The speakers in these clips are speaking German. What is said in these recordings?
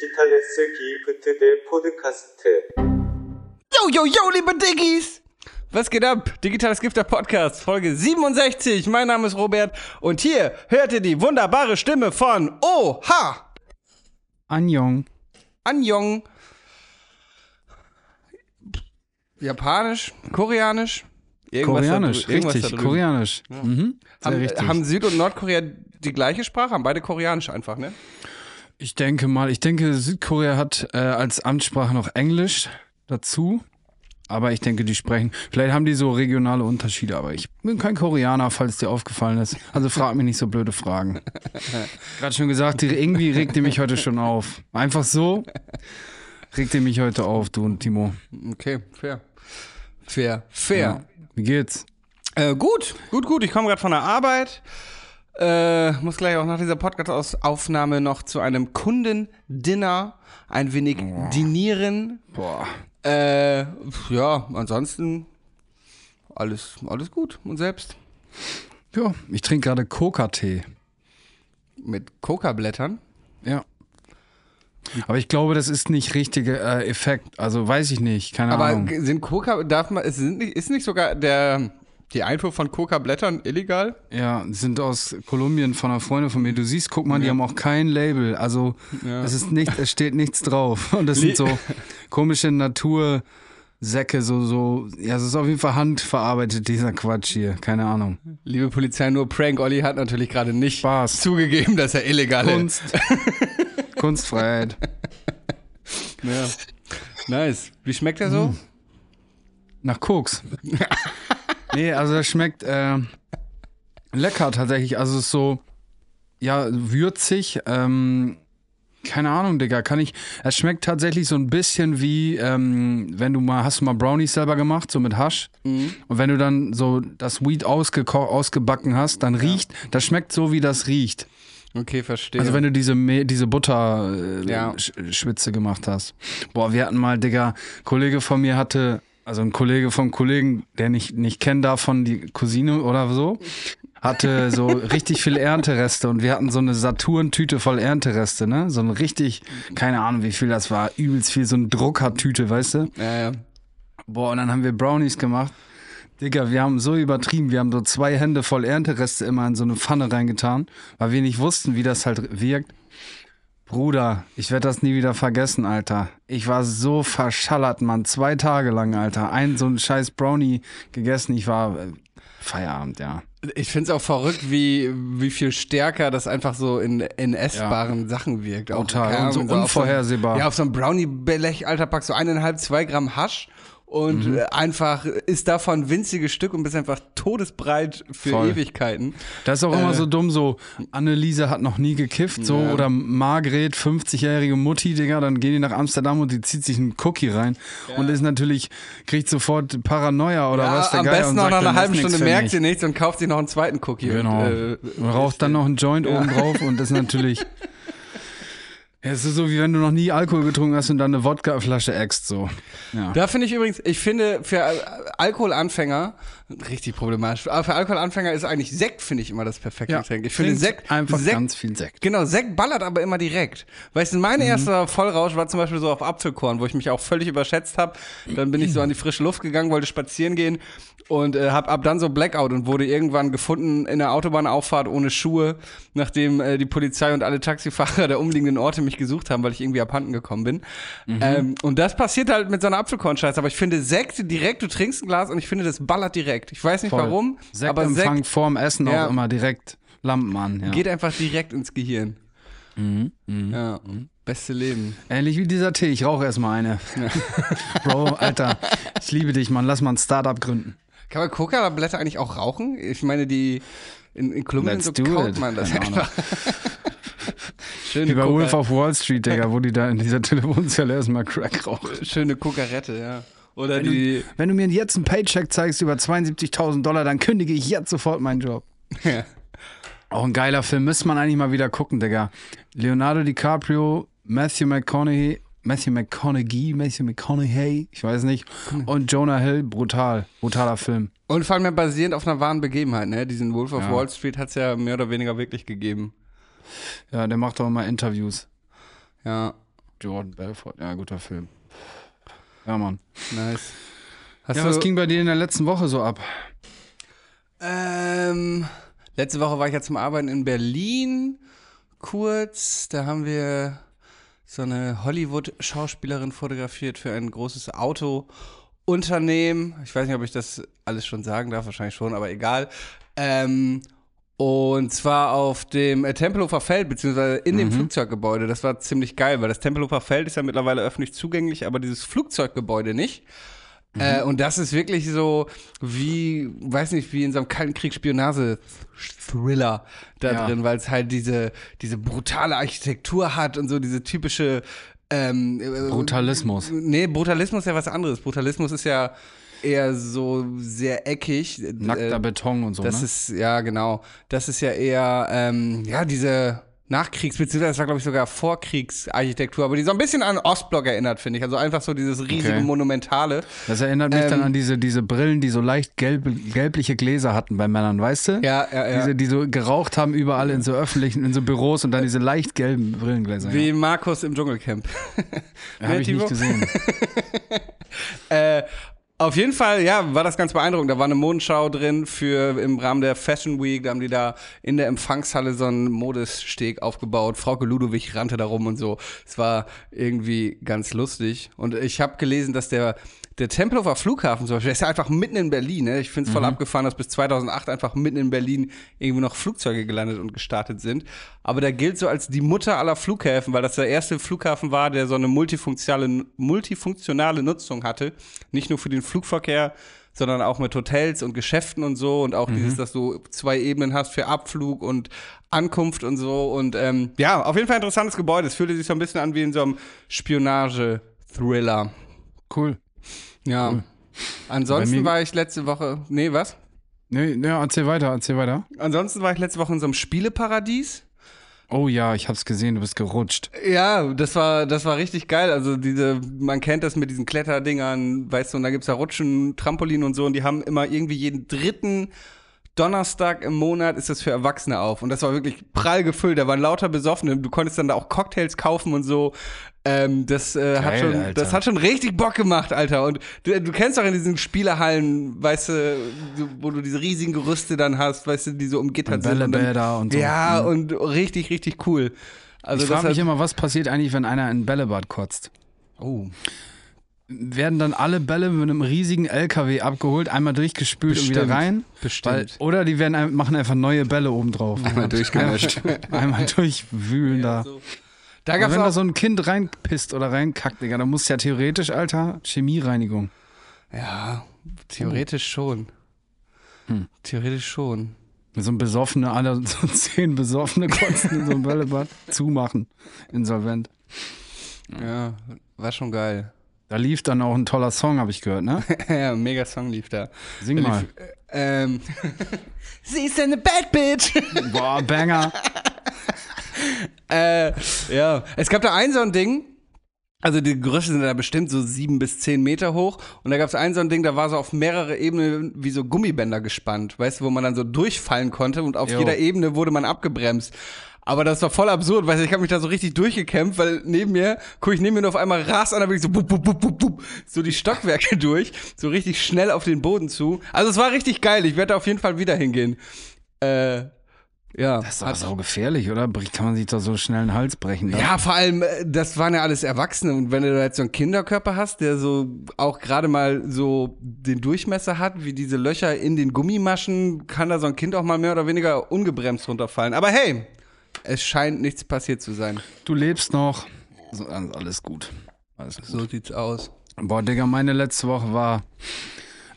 Digitales Gift der Podcaste. Yo, yo, yo, liebe Diggies! Was geht ab? Digitales Gifter Podcast, Folge 67. Mein Name ist Robert und hier hört ihr die wunderbare Stimme von OH! Anjong. Anjong. Japanisch, Koreanisch. Irgendwas Koreanisch, da, richtig, Koreanisch. Ja. Mhm, haben, richtig. haben Süd- und Nordkorea die gleiche Sprache? Haben beide Koreanisch einfach, ne? Ich denke mal, ich denke, Südkorea hat äh, als Amtssprache noch Englisch dazu. Aber ich denke, die sprechen. Vielleicht haben die so regionale Unterschiede, aber ich bin kein Koreaner, falls dir aufgefallen ist. Also frag mich nicht so blöde Fragen. Gerade schon gesagt, die, irgendwie regt ihr mich heute schon auf. Einfach so regt ihr mich heute auf, du und Timo. Okay, fair. Fair, fair. Ja. Wie geht's? Äh, gut, gut, gut. Ich komme gerade von der Arbeit. Äh, muss gleich auch nach dieser Podcast-Aufnahme noch zu einem Kundendinner ein wenig dinieren. Boah. Äh, ja, ansonsten alles, alles gut. Und selbst? Ja, ich trinke gerade Coca-Tee. Mit Coca-Blättern? Ja. Aber ich glaube, das ist nicht richtiger äh, Effekt. Also weiß ich nicht, keine Aber Ahnung. g- sind Coca, darf man, es sind nicht, ist nicht sogar der, die Einfuhr von Coca-Blättern illegal? Ja, sind aus Kolumbien von einer Freundin von mir. Du siehst, guck mal, die haben auch kein Label. Also es ist nicht, es steht nichts drauf. Und das sind so komische Natursäcke, so, so, ja, es ist auf jeden Fall handverarbeitet, dieser Quatsch hier. Keine Ahnung. Liebe Polizei, nur Prank. Olli hat natürlich gerade nicht Spaß. zugegeben, dass er illegal ist. Kunst. Kunstfreiheit. Ja. Nice. Wie schmeckt er so? Nach Koks. nee, also das schmeckt äh, lecker tatsächlich. Also es ist so, ja, würzig. Ähm, keine Ahnung, Digga. Kann ich. Es schmeckt tatsächlich so ein bisschen wie, ähm, wenn du mal, hast du mal Brownies selber gemacht, so mit Hasch. Und wenn du dann so das Weed ausgebacken hast, dann riecht, das schmeckt so, wie das riecht. Okay, verstehe. Also wenn du diese, Me diese Butter äh, Ja. Sch- Schwitze gemacht hast. Boah, wir hatten mal, Digga, Kollege von mir hatte, also ein Kollege vom Kollegen, der nicht, nicht kennen darf von die Cousine oder so, hatte so richtig viel Erntereste und wir hatten so eine Saturn-Tüte voll Erntereste, ne? So ein richtig, keine Ahnung wie viel das war, übelst viel, so ein Druckertüte, weißt du? ja, ja. Boah, und dann haben wir Brownies gemacht. Digga, wir haben so übertrieben. Wir haben so zwei Hände voll Erntereste immer in so eine Pfanne reingetan, weil wir nicht wussten, wie das halt wirkt. Bruder, ich werde das nie wieder vergessen, Alter. Ich war so verschallert, Mann. Zwei Tage lang, Alter. Ein so ein scheiß Brownie gegessen. Ich war äh, Feierabend, ja. Ich finde es auch verrückt, wie, wie viel stärker das einfach so in, in essbaren Sachen wirkt. Auch, Total. Und so Ahnung, auf unvorhersehbar. ja, auf so einem Brownie-Blech, Alter, packst du eineinhalb, zwei Gramm Hasch und Mhm. äh, einfach ist davon winziges Stück und bist einfach todesbreit für Voll. Ewigkeiten. Das ist auch immer Äh. so dumm, so Anneliese hat noch nie gekifft, so, Ja. oder Margret, 50-jährige Mutti, Digga, dann gehen die nach Amsterdam und die zieht sich einen Cookie rein und ist natürlich, kriegt sofort Paranoia oder Ja, was der am Geier besten noch nach einer halben Stunde merkt sie nichts und kauft sich noch einen zweiten Cookie. Genau. Und, äh, Und raucht dann noch einen Joint oben drauf und ist natürlich. Ja, es ist so, wie wenn du noch nie Alkohol getrunken hast und dann eine Wodkaflasche äxt, so. Ja. Da finde ich übrigens, ich finde für Al- Alkoholanfänger richtig problematisch. Aber für Alkoholanfänger ist eigentlich Sekt, finde ich immer das perfekte Getränk. Ich finde Sekt einfach Sekt, ganz viel Sekt. Genau, Sekt ballert aber immer direkt. Weißt du, Mhm. mein erster Vollrausch war zum Beispiel so auf Apfelkorn, wo ich mich auch völlig überschätzt habe. Dann bin ich so an die frische Luft gegangen, wollte spazieren gehen und äh, hab ab dann so Blackout und wurde irgendwann gefunden in der Autobahnauffahrt ohne Schuhe, nachdem äh, die Polizei und alle Taxifahrer der umliegenden Orte mich gesucht haben, weil ich irgendwie abhanden gekommen bin. Mhm. Ähm, und das passiert halt mit so einer Apfelkornscheiße. Aber ich finde Sekt direkt, du trinkst ein Glas und ich finde, das ballert direkt. Ich weiß nicht Voll. warum, aber Sektempfang Sekt vorm Essen Ja. auch immer direkt Lampen an. Ja. geht einfach direkt ins Gehirn. Mhm, Ja, beste Leben. Ähnlich wie dieser Tee, ich rauche erstmal eine. Bro, Alter, ich liebe dich, Mann. Lass mal ein Startup gründen. Kann man Coca-Blätter eigentlich auch rauchen? Ich meine, die in, in Kolumbien so kaut it. man das Keine einfach. schöne, Wie bei Wolf of Wall Street, Digga, wo die da in dieser Telefonzelle erstmal Crack rauchen. schöne Cocarette, ja. Oder Wenn du, die. wenn du mir jetzt einen Paycheck zeigst über 72.000 Dollar, dann kündige ich jetzt sofort meinen Job. Ja. Auch ein geiler Film, müsste man eigentlich mal wieder gucken, Digga. Leonardo DiCaprio, Matthew McConaughey, Matthew McConaughey, Matthew McConaughey, ich weiß nicht, und Jonah Hill, brutal, brutaler Film. Und vor allem basierend auf einer wahren Begebenheit, ne? Diesen Wolf of Ja. Wall Street hat es ja mehr oder weniger wirklich gegeben. Ja, der macht auch immer Interviews. Ja. Jordan Belfort. Ja, guter Film. Ja, Mann. Nice. Hast Ja, was ging bei dir in der letzten Woche so ab? Ähm, letzte Woche war ich ja zum Arbeiten in Berlin kurz. Da haben wir so eine Hollywood-Schauspielerin fotografiert für ein großes Autounternehmen. Ich weiß nicht, ob ich das alles schon sagen darf, wahrscheinlich schon, aber egal. Ähm, und zwar auf dem äh, Tempelhofer Feld, beziehungsweise in dem Flugzeuggebäude. Das war ziemlich geil, weil das Tempelhofer Feld ist ja mittlerweile öffentlich zugänglich, aber dieses Flugzeuggebäude nicht. Äh, und das ist wirklich so wie, weiß nicht, wie in so einem kalten Krieg Spionage-Thriller da Ja. drin, weil es halt diese, diese brutale Architektur hat und so diese typische ähm, äh, Brutalismus. Nee, Brutalismus ist ja was anderes. Brutalismus ist ja eher so sehr eckig. Nackter Äh, Beton und so, das ne? ist, ja, genau. Das ist ja eher, ähm, ja, diese Nachkriegs-, beziehungsweise das war, glaube ich, sogar Vorkriegsarchitektur, aber die so ein bisschen an Ostblock erinnert, finde ich. Also einfach so dieses riesige, Okay. monumentale. Das erinnert mich dann Ähm, an diese, diese Brillen, die so leicht gelb, gelbliche Gläser hatten bei Männern, weißt du? Ja, ja, ja. Diese, die so geraucht haben überall in so öffentlichen, in so Büros und dann diese leicht gelben Brillengläser. Wie ja. Markus im Dschungelcamp. Ja, Habe ich nicht gesehen. Äh, auf jeden Fall, ja, war das ganz beeindruckend. Da war eine Modenschau drin für im Rahmen der Fashion Week. Da haben die da in der Empfangshalle so einen Modesteg aufgebaut. Frauke Ludowig rannte da rum und so. Es war irgendwie ganz lustig. Und ich habe gelesen, dass der der Tempelhofer Flughafen zum Beispiel, der ist ja einfach mitten in Berlin. Ne? Ich finde es voll abgefahren, dass bis 2008 einfach mitten in Berlin irgendwie noch Flugzeuge gelandet und gestartet sind. Aber der gilt so als die Mutter aller Flughäfen, weil das der erste Flughafen war, der so eine multifunktionale, multifunktionale Nutzung hatte. Nicht nur für den Flugverkehr, sondern auch mit Hotels und Geschäften und so und auch dieses, dass du zwei Ebenen hast für Abflug und Ankunft und so und ähm, ja, auf jeden Fall interessantes Gebäude. Es fühlte sich so ein bisschen an wie in so einem Spionage-Thriller. Cool. Ja. Ansonsten Bei mir- war ich letzte Woche, nee, was? Nee, nee, erzähl weiter, erzähl weiter. Ansonsten war ich letzte Woche in so einem Spieleparadies. Oh ja, ich hab's gesehen, du bist gerutscht. Ja, das war, das war richtig geil. Also diese, man kennt das mit diesen Kletterdingern, weißt du, und da gibt's ja Rutschen, Trampolin und so, und die haben immer irgendwie jeden dritten Donnerstag im Monat ist das für Erwachsene auf. Und das war wirklich prall gefüllt. Da waren lauter Besoffene. Du konntest dann da auch Cocktails kaufen und so. Ähm, das, äh, hat Geil, schon, Alter. das hat schon richtig Bock gemacht, Alter. Und du, du kennst doch in diesen Spielehallen, weißt du, wo du diese riesigen Gerüste dann hast, weißt du, die so umgittert Und sind. dann- Bällebäder und so. Ja, Mhm. und richtig, richtig cool. Also ich frage mich hat- immer, was passiert eigentlich, wenn einer in ein Bällebad kotzt? Oh. Werden dann alle Bälle mit einem riesigen LKW abgeholt, einmal durchgespült und wieder Bestimmt. rein? Bestimmt. Weil, oder die werden, machen einfach neue Bälle obendrauf. Einmal durchgemischt. Einmal durchwühlen da. Da Aber gab's wenn da so ein Kind reinpisst oder reinkackt, Digga, dann muss ja theoretisch, Alter, Chemiereinigung. ja, theoretisch schon. Hm. Theoretisch schon. So ein Besoffene, alle so zehn Besoffene kotzen in so ein Bällebad, zumachen, insolvent. Ja, war schon geil. Da lief dann auch ein toller Song, habe ich gehört, ne? ja, mega Song lief da. Sing Da mal. lief, äh, ähm, Sie ist eine Bad Bitch. Boah, Banger. äh, ja, es gab da ein so ein Ding. Also die Gerüste sind da bestimmt so sieben bis zehn Meter hoch. Und da gab es ein so ein Ding, da war so auf mehrere Ebenen wie so Gummibänder gespannt, weißt du, wo man dann so durchfallen konnte und auf Jo. jeder Ebene wurde man abgebremst. Aber das war voll absurd, weißt du, ich habe mich da so richtig durchgekämpft, weil neben mir, guck ich neben mir nur auf einmal Ras an, da bin ich so bup, bup, bup, bup, bup, so die Stockwerke durch, so richtig schnell auf den Boden zu. Also es war richtig geil, ich werde da auf jeden Fall wieder hingehen. Äh, ja. Das ist doch sau gefährlich, oder? Kann man sich doch so schnell den Hals brechen. dann? Ja, vor allem, äh, das waren ja alles Erwachsene. Und wenn du da jetzt so einen Kinderkörper hast, der so auch gerade mal so den Durchmesser hat, wie diese Löcher in den Gummimaschen, kann da so ein Kind auch mal mehr oder weniger ungebremst runterfallen. Aber hey, es scheint nichts passiert zu sein. Du lebst noch. So, also alles gut. Alles gut. So sieht's aus. Boah, Digga, meine letzte Woche war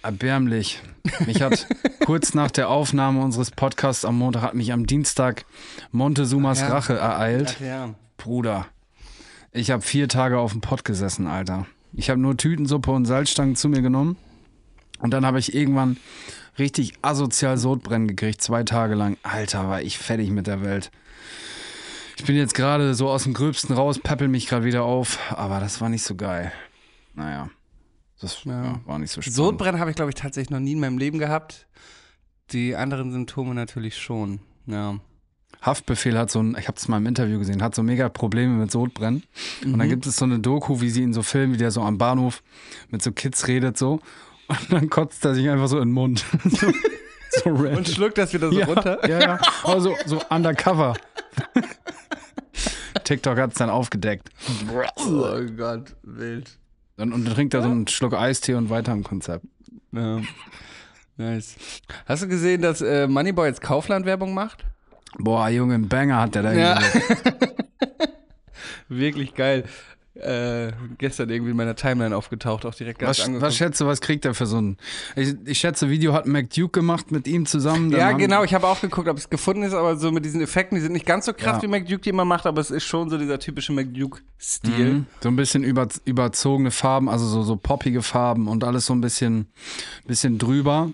erbärmlich. Mich hat kurz nach der Aufnahme unseres Podcasts am Montag, hat mich am Dienstag Montezumas Ja. Rache ereilt. ja. Bruder, ich habe vier Tage auf dem Pott gesessen, Alter. Ich habe nur Tütensuppe und Salzstangen zu mir genommen. Und dann habe ich irgendwann richtig asozial Sodbrennen gekriegt, zwei Tage lang. Alter, war ich fertig mit der Welt. Ich bin jetzt gerade so aus dem Gröbsten raus, peppel mich gerade wieder auf, aber das war nicht so geil. Naja, das Ja. ja, war nicht so spannend. Sodbrennen habe ich, glaube ich, tatsächlich noch nie in meinem Leben gehabt. Die anderen Symptome natürlich schon. Ja. Haftbefehl hat so ein, ich habe es mal im Interview gesehen, hat so mega Probleme mit Sodbrennen. Und Mhm. dann gibt es so eine Doku, wie sie ihn so filmen, wie der so am Bahnhof mit so Kids redet so. Und dann kotzt er sich einfach so in den Mund. so, so. Und schluckt das wieder so ja, runter. Ja, ja. Also so undercover. TikTok hat es dann aufgedeckt. Oh Gott, wild. Und, und dann trinkt er so einen Schluck Eistee und weiter im Konzept. Ja. Nice. Hast du gesehen, dass äh, Moneyboy jetzt Kaufland-Werbung macht? Boah, Junge, ein Banger hat der da Ja. Wirklich geil. Äh, gestern irgendwie in meiner Timeline aufgetaucht, auch direkt ganz Was, angeguckt. was schätze, was kriegt er für so ein. Ich, ich schätze, Video hat Mac Duke gemacht mit ihm zusammen. Ja, genau. Ich habe auch geguckt, ob es gefunden ist, aber so mit diesen Effekten, die sind nicht ganz so krass, Ja. wie McDuke die immer macht, aber es ist schon so dieser typische McDuke-Stil. Mhm. So ein bisschen über, überzogene Farben, also so, so poppige Farben und alles so ein bisschen, bisschen drüber.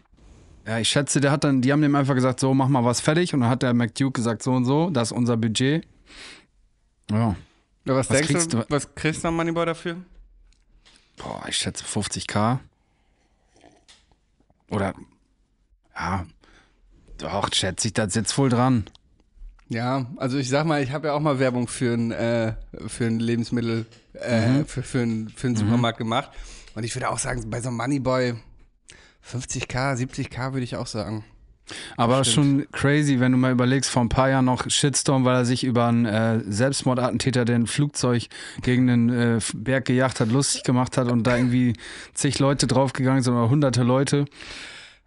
Ja, ich schätze, der hat dann, die haben dem einfach gesagt, so, mach mal was fertig. Und dann hat der McDuke gesagt, so und so, das ist unser Budget. Ja. Ja, was, Was denkst kriegst du, du- was kriegst du am Moneyboy dafür? Boah, ich schätze 50k. Oder, ja, doch, schätze ich, das sitzt wohl dran. Ja, also ich sag mal, ich habe ja auch mal Werbung für ein, äh, für ein Lebensmittel, äh, für, für, ein, für einen Supermarkt gemacht. Und ich würde auch sagen, bei so einem Moneyboy 50k, 70k würde ich auch sagen. Aber Stimmt. schon crazy, wenn du mal überlegst, vor ein paar Jahren noch Shitstorm, weil er sich über einen äh, Selbstmordattentäter, der ein Flugzeug gegen einen äh, Berg gejagt hat, lustig gemacht hat und da irgendwie zig Leute draufgegangen sind oder hunderte Leute.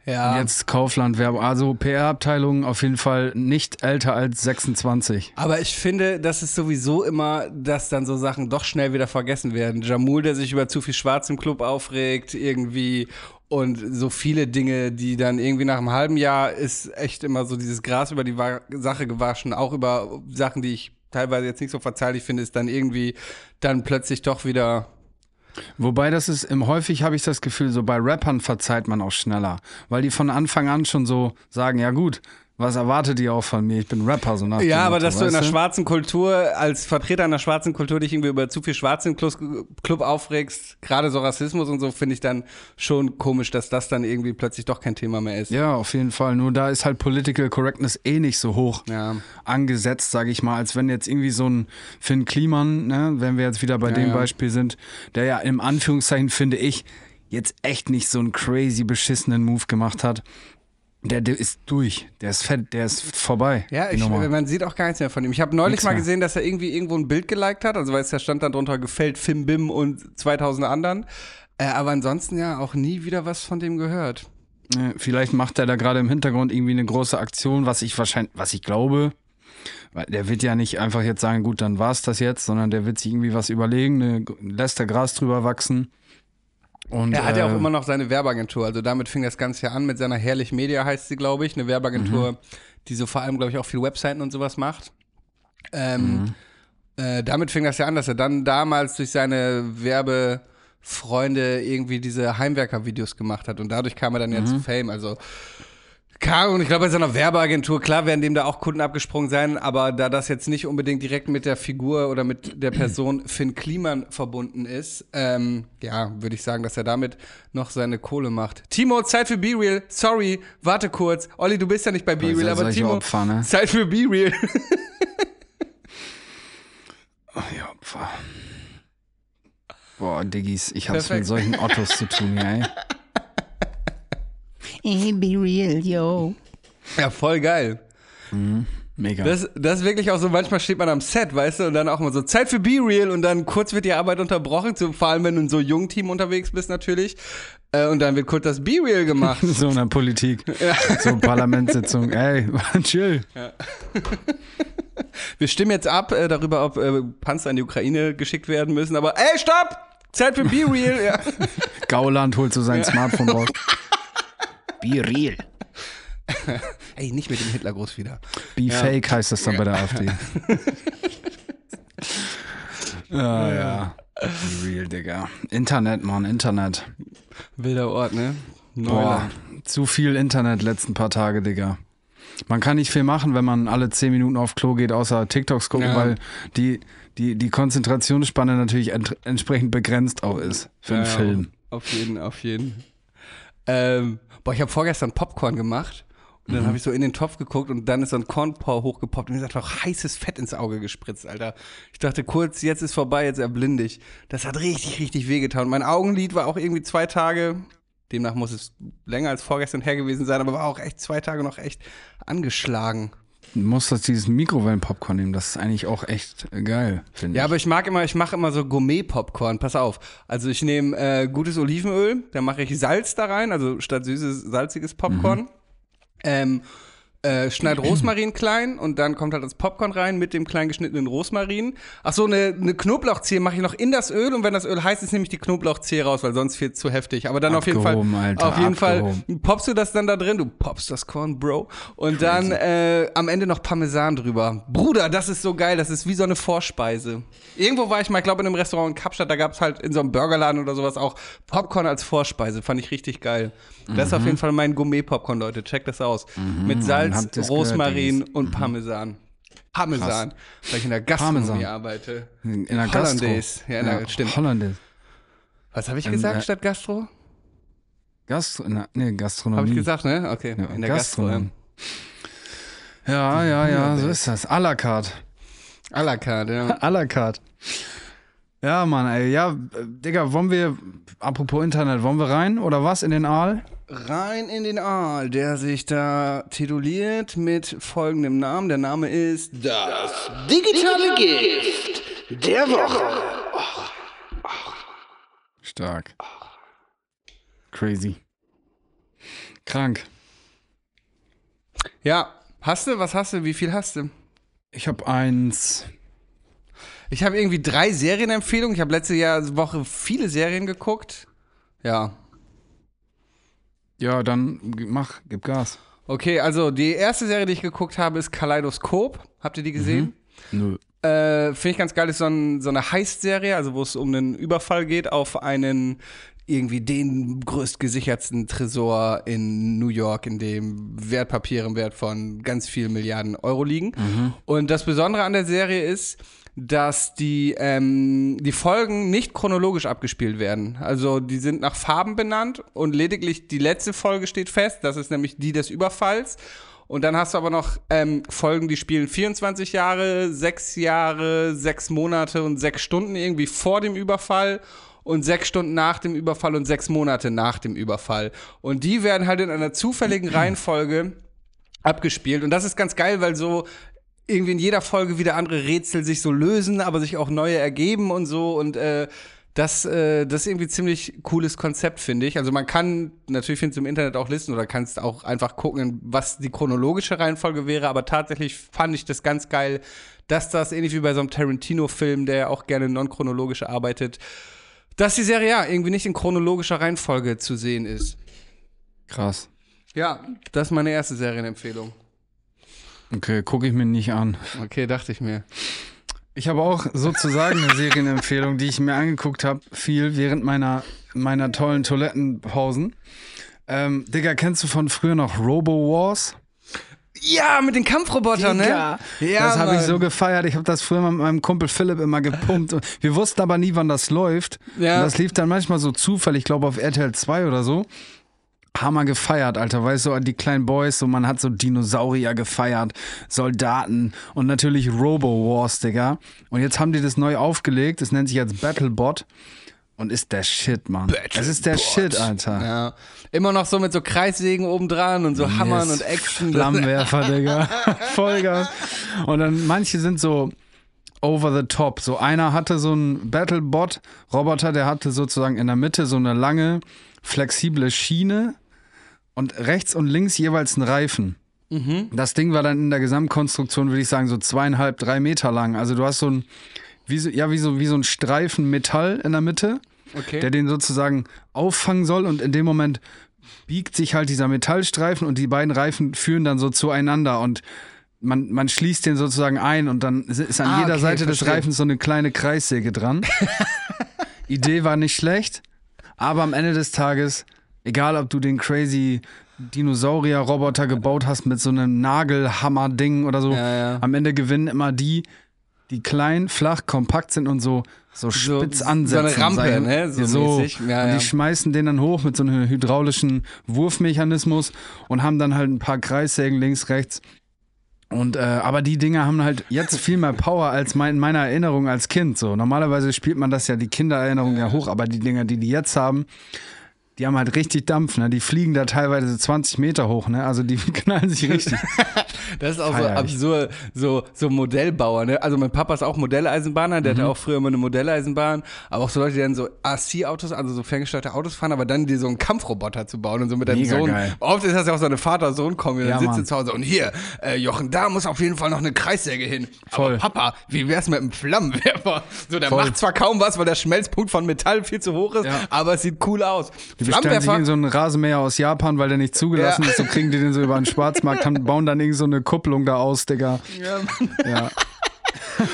Ja. Und jetzt Kaufland Werbung. Also PR-Abteilung auf jeden Fall nicht älter als 26. Aber ich finde, das ist sowieso immer, dass dann so Sachen doch schnell wieder vergessen werden. Jamul, der sich über zu viel Schwarz im Club aufregt, irgendwie. Und so viele Dinge, die dann irgendwie nach einem halben Jahr ist echt immer so dieses Gras über die Sache gewaschen. Auch über Sachen, die ich teilweise jetzt nicht so verzeihlich finde, ist dann irgendwie dann plötzlich doch wieder. Wobei das ist, im häufig habe ich das Gefühl, so bei Rappern verzeiht man auch schneller. Weil die von Anfang an schon so sagen, ja gut, was erwartet ihr auch von mir? Ich bin Rapper, so nach Ja, aber Motto, dass du in der schwarzen Kultur, als Vertreter einer schwarzen Kultur dich irgendwie über zu viel Schwarz im Club, Club aufregst, gerade so Rassismus und so, finde ich dann schon komisch, dass das dann irgendwie plötzlich doch kein Thema mehr ist. Ja, auf jeden Fall. Nur da ist halt Political Correctness eh nicht so hoch Ja. angesetzt, sage ich mal, als wenn jetzt irgendwie so ein Finn Kliman, ne, wenn wir jetzt wieder bei Ja, dem ja. Beispiel sind, der ja im Anführungszeichen, finde ich, jetzt echt nicht so einen crazy beschissenen Move gemacht hat. Der, der ist durch. Der ist fett, der ist vorbei. Ja, ich, man sieht auch gar nichts mehr von ihm. Ich habe neulich Nichts mal gesehen, dass er irgendwie irgendwo ein Bild geliked hat, also weil es da stand dann drunter gefällt Fim Bim und 2000 anderen. Äh, aber ansonsten ja auch nie wieder was von dem gehört. Vielleicht macht er da gerade im Hintergrund irgendwie eine große Aktion, was ich wahrscheinlich, was ich glaube. Weil der wird ja nicht einfach jetzt sagen, gut, dann war's das jetzt, sondern der wird sich irgendwie was überlegen, ne, lässt da Gras drüber wachsen. Und, Er hat ja auch äh, immer noch seine Werbeagentur. Also damit fing das Ganze ja an mit seiner Herrlich Media, heißt sie, glaube ich. Eine Werbeagentur, die so vor allem, glaube ich, auch viel Webseiten und sowas macht. Ähm, äh, damit fing das ja an, dass er dann damals durch seine Werbefreunde irgendwie diese Heimwerker-Videos gemacht hat. Und dadurch kam er dann ja zu Fame. Also Ahnung, ich glaube, bei seiner Werbeagentur, klar werden dem da auch Kunden abgesprungen sein, aber da das jetzt nicht unbedingt direkt mit der Figur oder mit der Person Finn Kliman verbunden ist, ähm, ja, würde ich sagen, dass er damit noch seine Kohle macht. Timo, Zeit für Be Real. Sorry, warte kurz. Olli, du bist ja nicht bei Be Boah, Real, seid aber Timo, Opfer, ne? Zeit für Be Real. Ach, ja, Opfer. Boah, Diggis, ich hab's Perfekt. mit solchen Ottos zu tun, ja, ey. Hey, be real, yo. ja, voll geil. Mega. Das, das ist wirklich auch so, manchmal steht man am Set, weißt du, und dann auch mal so Zeit für Be Real und dann kurz wird die Arbeit unterbrochen, zu, vor allem wenn du in so jungen Team unterwegs bist natürlich. Äh, und dann wird kurz das Be Real gemacht. so in der Politik. So Parlamentssitzung. Ey, chill. Wir stimmen jetzt ab äh, darüber, ob äh, Panzer in die Ukraine geschickt werden müssen, aber ey, stopp! Zeit für Be Real! ja. Gauland holt so sein Smartphone raus. Be real. Ey, nicht mit dem Hitlergruß wieder. Be fake heißt das dann bei der AfD. ja, ja. Be real, Digga. Internet, Mann, Internet. Wilder Ort, ne? Boah, Neuland. zu viel Internet letzten paar Tage, Digga. Man kann nicht viel machen, wenn man alle zehn Minuten auf Klo geht, außer TikToks gucken, Ja. weil die, die, die Konzentrationsspanne natürlich ent entsprechend begrenzt auch ist für einen Ja, Film. Auf jeden, auf jeden. Ähm, boah, ich habe vorgestern Popcorn gemacht Und dann habe ich so in den Topf geguckt und dann ist so ein Cornpaw hochgepoppt und mir hat auch heißes Fett ins Auge gespritzt, Alter. Ich dachte kurz, jetzt ist vorbei, jetzt erblinde ich. Das hat richtig, richtig wehgetan. Mein Augenlid war auch irgendwie zwei Tage, demnach muss es länger als vorgestern her gewesen sein, aber war auch echt zwei Tage noch echt angeschlagen. Du musst das dieses Mikrowellen-Popcorn nehmen. Das ist eigentlich auch echt geil, finde Ja, ich. aber ich mag immer, ich mache immer so Gourmet-Popcorn. Pass auf. Also ich nehme äh, gutes Olivenöl, dann mache ich Salz da rein, also statt süßes, salziges Popcorn. Ähm, äh, schneid Rosmarin klein und dann kommt halt das Popcorn rein mit dem klein geschnittenen Rosmarin. Ach so, eine, eine Knoblauchzehe mache ich noch in das Öl und wenn das Öl heiß ist, nehme ich die Knoblauchzehe raus, weil sonst wird es zu heftig. Aber dann auf jeden Fall, Abgehoben, Alter, auf jeden abgehoben. Fall poppst du das dann da drin, du poppst das Korn, Bro. Und dann äh, am Ende noch Parmesan drüber. Bruder, das ist so geil, das ist wie so eine Vorspeise. Irgendwo war ich mal, ich glaube in einem Restaurant in Kapstadt, da gab es halt in so einem Burgerladen oder sowas auch Popcorn als Vorspeise. Fand ich richtig geil. Das ist auf jeden Fall mein Gourmet-Popcorn, Leute. Checkt das aus. Mit Salz, ihr's gehört, Rosmarin und Parmesan. Parmesan, weil ich in der Gastronomie Parmesan. arbeite. in der Gastro. Hollandaise. Ja, in der, stimmt. Hollandaise. Was habe ich gesagt äh, statt Gastro? Gastro, na, nee, Gastronomie. Habe ich gesagt, ne? Okay, Ja, in der Gastro. Gastronomie. Ja, ja, ja, so ist das. À la carte. À la carte, ja. À la carte. Ja, Mann, ey. Ja, Digga, wollen wir, apropos Internet, wollen wir rein oder was in den Aal? Rein in den Aal, der sich da tituliert mit folgendem Namen. Der Name ist Das Digitale Gift der Woche. Stark. Crazy. Krank. Ja, hast du? Was hast du? Wie viel hast du? Ich habe eins. Ich habe irgendwie drei Serienempfehlungen. Ich habe letzte Jahr Woche viele Serien geguckt. Ja. Ja, dann mach, gib Gas. Okay, also die erste Serie, die ich geguckt habe, ist Kaleidoskop. Habt ihr die gesehen? Nö. Äh, Finde ich ganz geil, ist so, ein, so eine Heist-Serie, also wo es um einen Überfall geht auf einen irgendwie den größtgesichertsten Tresor in New York, in dem Wertpapiere im Wert von ganz vielen Milliarden Euro liegen. Und das Besondere an der Serie ist, dass die, ähm, die Folgen nicht chronologisch abgespielt werden. Also die sind nach Farben benannt und lediglich die letzte Folge steht fest. Das ist nämlich die des Überfalls. Und dann hast du aber noch ähm, Folgen, die spielen 24 Jahre, 6 Jahre, 6 Monate und 6 Stunden irgendwie vor dem Überfall und 6 Stunden nach dem Überfall und 6 Monate nach dem Überfall. Und die werden halt in einer zufälligen Reihenfolge abgespielt. Und das ist ganz geil, weil so irgendwie in jeder Folge wieder andere Rätsel sich so lösen, aber sich auch neue ergeben und so. Und äh, das, äh, das ist irgendwie ein ziemlich cooles Konzept, finde ich. Also man kann, natürlich findest du im Internet auch Listen oder kannst auch einfach gucken, was die chronologische Reihenfolge wäre, aber tatsächlich fand ich das ganz geil, dass das ähnlich wie bei so einem Tarantino-Film, der ja auch gerne non-chronologisch arbeitet, dass die Serie ja irgendwie nicht in chronologischer Reihenfolge zu sehen ist. Krass. Ja, das ist meine erste Serienempfehlung. Okay, gucke ich mir nicht an. Okay, dachte ich mir. Ich habe auch sozusagen eine Serienempfehlung, die ich mir angeguckt habe, viel während meiner, meiner tollen Toilettenpausen. Ähm, Digga, kennst du von früher noch Robo Wars? Ja, mit den Kampfrobotern, ne? Ja, das habe ich so gefeiert. Ich habe das früher mal mit meinem Kumpel Philipp immer gepumpt. Wir wussten aber nie, wann das läuft. Ja. Und das lief dann manchmal so zufällig, ich glaube auf RTL 2 oder so. Hammer gefeiert, Alter. Weißt du, die kleinen Boys, so man hat so Dinosaurier gefeiert, Soldaten und natürlich Robo Wars, Digga. Und jetzt haben die das neu aufgelegt. Das nennt sich jetzt Battlebot. Und ist der Shit, Mann. Es ist der Shit, Alter. Ja. Immer noch so mit so Kreissägen obendran und so Hammern Yes. und Äxten. Flammenwerfer, Digga. Vollgas. Und dann manche sind so over the top. So einer hatte so einen Battlebot-Roboter, der hatte sozusagen in der Mitte so eine lange, flexible Schiene und rechts und links jeweils einen Reifen. Das Ding war dann in der Gesamtkonstruktion, würde ich sagen, so zweieinhalb, drei Meter lang. Also du hast so ein, wie so, ja, wie so, wie so ein Streifen Metall in der Mitte Okay. der den sozusagen auffangen soll und in dem Moment biegt sich halt dieser Metallstreifen und die beiden Reifen führen dann so zueinander und man, man schließt den sozusagen ein und dann ist an Ah, jeder okay, Seite des verstehe. Reifens so eine kleine Kreissäge dran. Idee war nicht schlecht, aber am Ende des Tages, egal ob du den crazy Dinosaurier-Roboter gebaut hast mit so einem Nagelhammer-Ding oder so, Ja, ja. am Ende gewinnen immer die, die klein, flach, kompakt sind und so, so spitz so ansetzen. eine Rampe, ich- ne? So so mäßig. Ja, und ja. die schmeißen den dann hoch mit so einem hydraulischen Wurfmechanismus und haben dann halt ein paar Kreissägen links, rechts. Und äh, aber die Dinger haben halt jetzt viel mehr Power als mein, in meiner Erinnerung als Kind. So normalerweise spielt man das ja die Kindererinnerung ja hoch, aber die Dinger, die die jetzt haben, die haben halt richtig Dampf. Ne? Die fliegen da teilweise 20 Meter hoch. Ne? Also die knallen sich richtig. Das ist auch so Feier ich. absurd, so, so Modellbauer, ne? Also mein Papa ist auch Modelleisenbahner, der Mhm. hatte auch früher immer eine Modelleisenbahn, aber auch so Leute, die dann so RC-Autos, also so ferngesteuerte Autos fahren, aber dann die so einen Kampfroboter zu bauen und so mit deinem Mega Sohn. geil. Oft ist das ja auch so eine Vater-Sohn-Kombi, dann Ja, sitzt du zu Hause und hier, äh, Jochen, da muss auf jeden Fall noch eine Kreissäge hin. Voll. Aber Papa, wie wär's mit einem Flammenwerfer? So, der Voll. macht zwar kaum was, weil der Schmelzpunkt von Metall viel zu hoch ist, Ja. aber es sieht cool aus. Die bestellen sich irgend so einen Rasenmäher aus Japan, weil der nicht zugelassen Ja. ist. So kriegen die den so über den Schwarzmarkt, haben, bauen dann irgend so eine Kupplung da aus, Digga. Ja, Ja.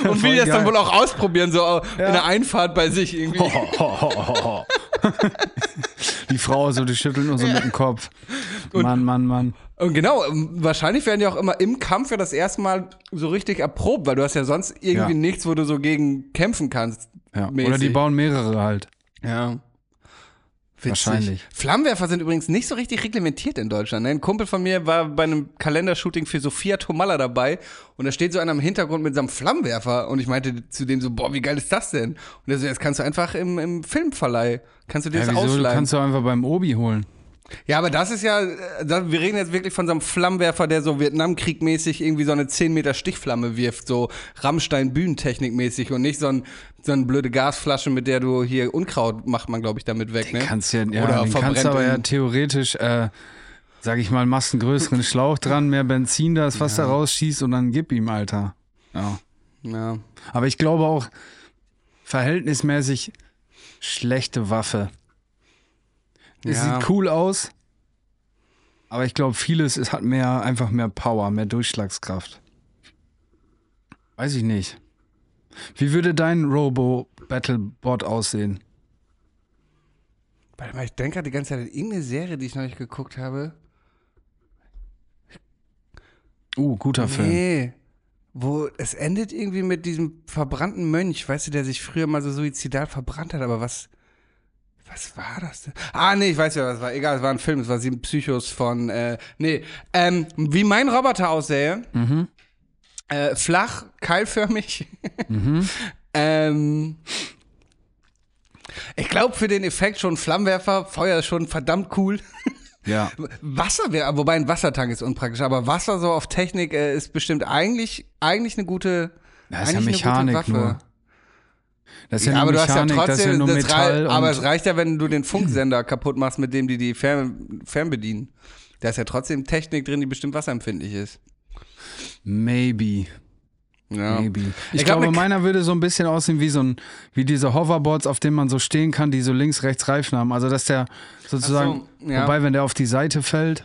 und Voll das dann wohl auch ausprobieren, so in der Einfahrt bei sich irgendwie. Die Frau so, die schüttelt nur so mit dem Kopf. Mann, Mann, Mann. Und genau, ähm, wahrscheinlich werden die auch immer im Kampf ja das erste Mal so richtig erprobt, weil du hast ja sonst irgendwie Ja. nichts, wo du so gegen kämpfen kannst. Ja. Oder die bauen mehrere halt. Ja. Witzig. Wahrscheinlich. Flammenwerfer sind übrigens nicht so richtig reglementiert in Deutschland. ne? Ein Kumpel von mir war bei einem Kalendershooting für Sophia Tomalla dabei und da steht so einer im Hintergrund mit so einem Flammenwerfer und ich meinte zu dem so, boah, wie geil ist das denn? Und er so, jetzt kannst du einfach im, im Filmverleih, kannst du dir Ja, das wieso? Ausleihen. kannst du einfach beim Obi holen. Ja, aber das ist ja, äh, da, wir reden jetzt wirklich von so einem Flammenwerfer, der so Vietnamkrieg-mäßig irgendwie so eine 10 Meter Stichflamme wirft, so Rammstein-Bühnentechnik-mäßig und nicht so, ein, so eine blöde Gasflasche, mit der du hier Unkraut macht man, glaube ich, damit weg, ne? Kannst ja, ja Oder den kannst aber ja theoretisch, äh, sag ich mal, machst einen größeren Schlauch dran, mehr Benzin, das was da rausschießt und dann gib ihm, Alter. Ja. Ja. Aber ich glaube auch, verhältnismäßig schlechte Waffe. Es Ja. sieht cool aus, aber ich glaube, vieles es hat mehr, einfach mehr Power, mehr Durchschlagskraft. Weiß ich nicht. Wie würde dein Robo-Battle-Bot aussehen? Warte mal, ich denke gerade die ganze Zeit an irgendeine Serie, die ich noch nicht geguckt habe. Uh, guter Film. Nee. Wo es endet irgendwie mit diesem verbrannten Mönch, weißt du, der sich früher mal so suizidal verbrannt hat, aber was. Was war das denn? Ah, nee, ich weiß ja, was war. Egal, es war ein Film, es war Sieben Psychos von. Äh, nee. Ähm, wie mein Roboter aussähe. Äh, flach, keilförmig. ähm. Ich glaube, für den Effekt schon Flammenwerfer, Feuer ist schon verdammt cool. Ja. Wasser wäre, wobei ein Wassertank ist unpraktisch, aber Wasser so auf Technik äh, ist bestimmt eigentlich, eigentlich eine gute, Das ist ja Mechanik nur. Das ist ja, Ja, aber du hast ja Mechanik, trotzdem, ja nur Metall. aber es reicht ja, wenn du den Funksender kaputt machst, mit dem die die Fern, fernbedienen. Da ist ja trotzdem Technik drin, die bestimmt wasserempfindlich ist. Maybe. Ja. Maybe. Ich, Ich glaub, glaube, eine K- meiner würde so ein bisschen aussehen wie so ein, wie diese Hoverboards, auf denen man so stehen kann, die so links, rechts Reifen haben. Also, dass der sozusagen, so, ja. wobei, wenn der auf die Seite fällt,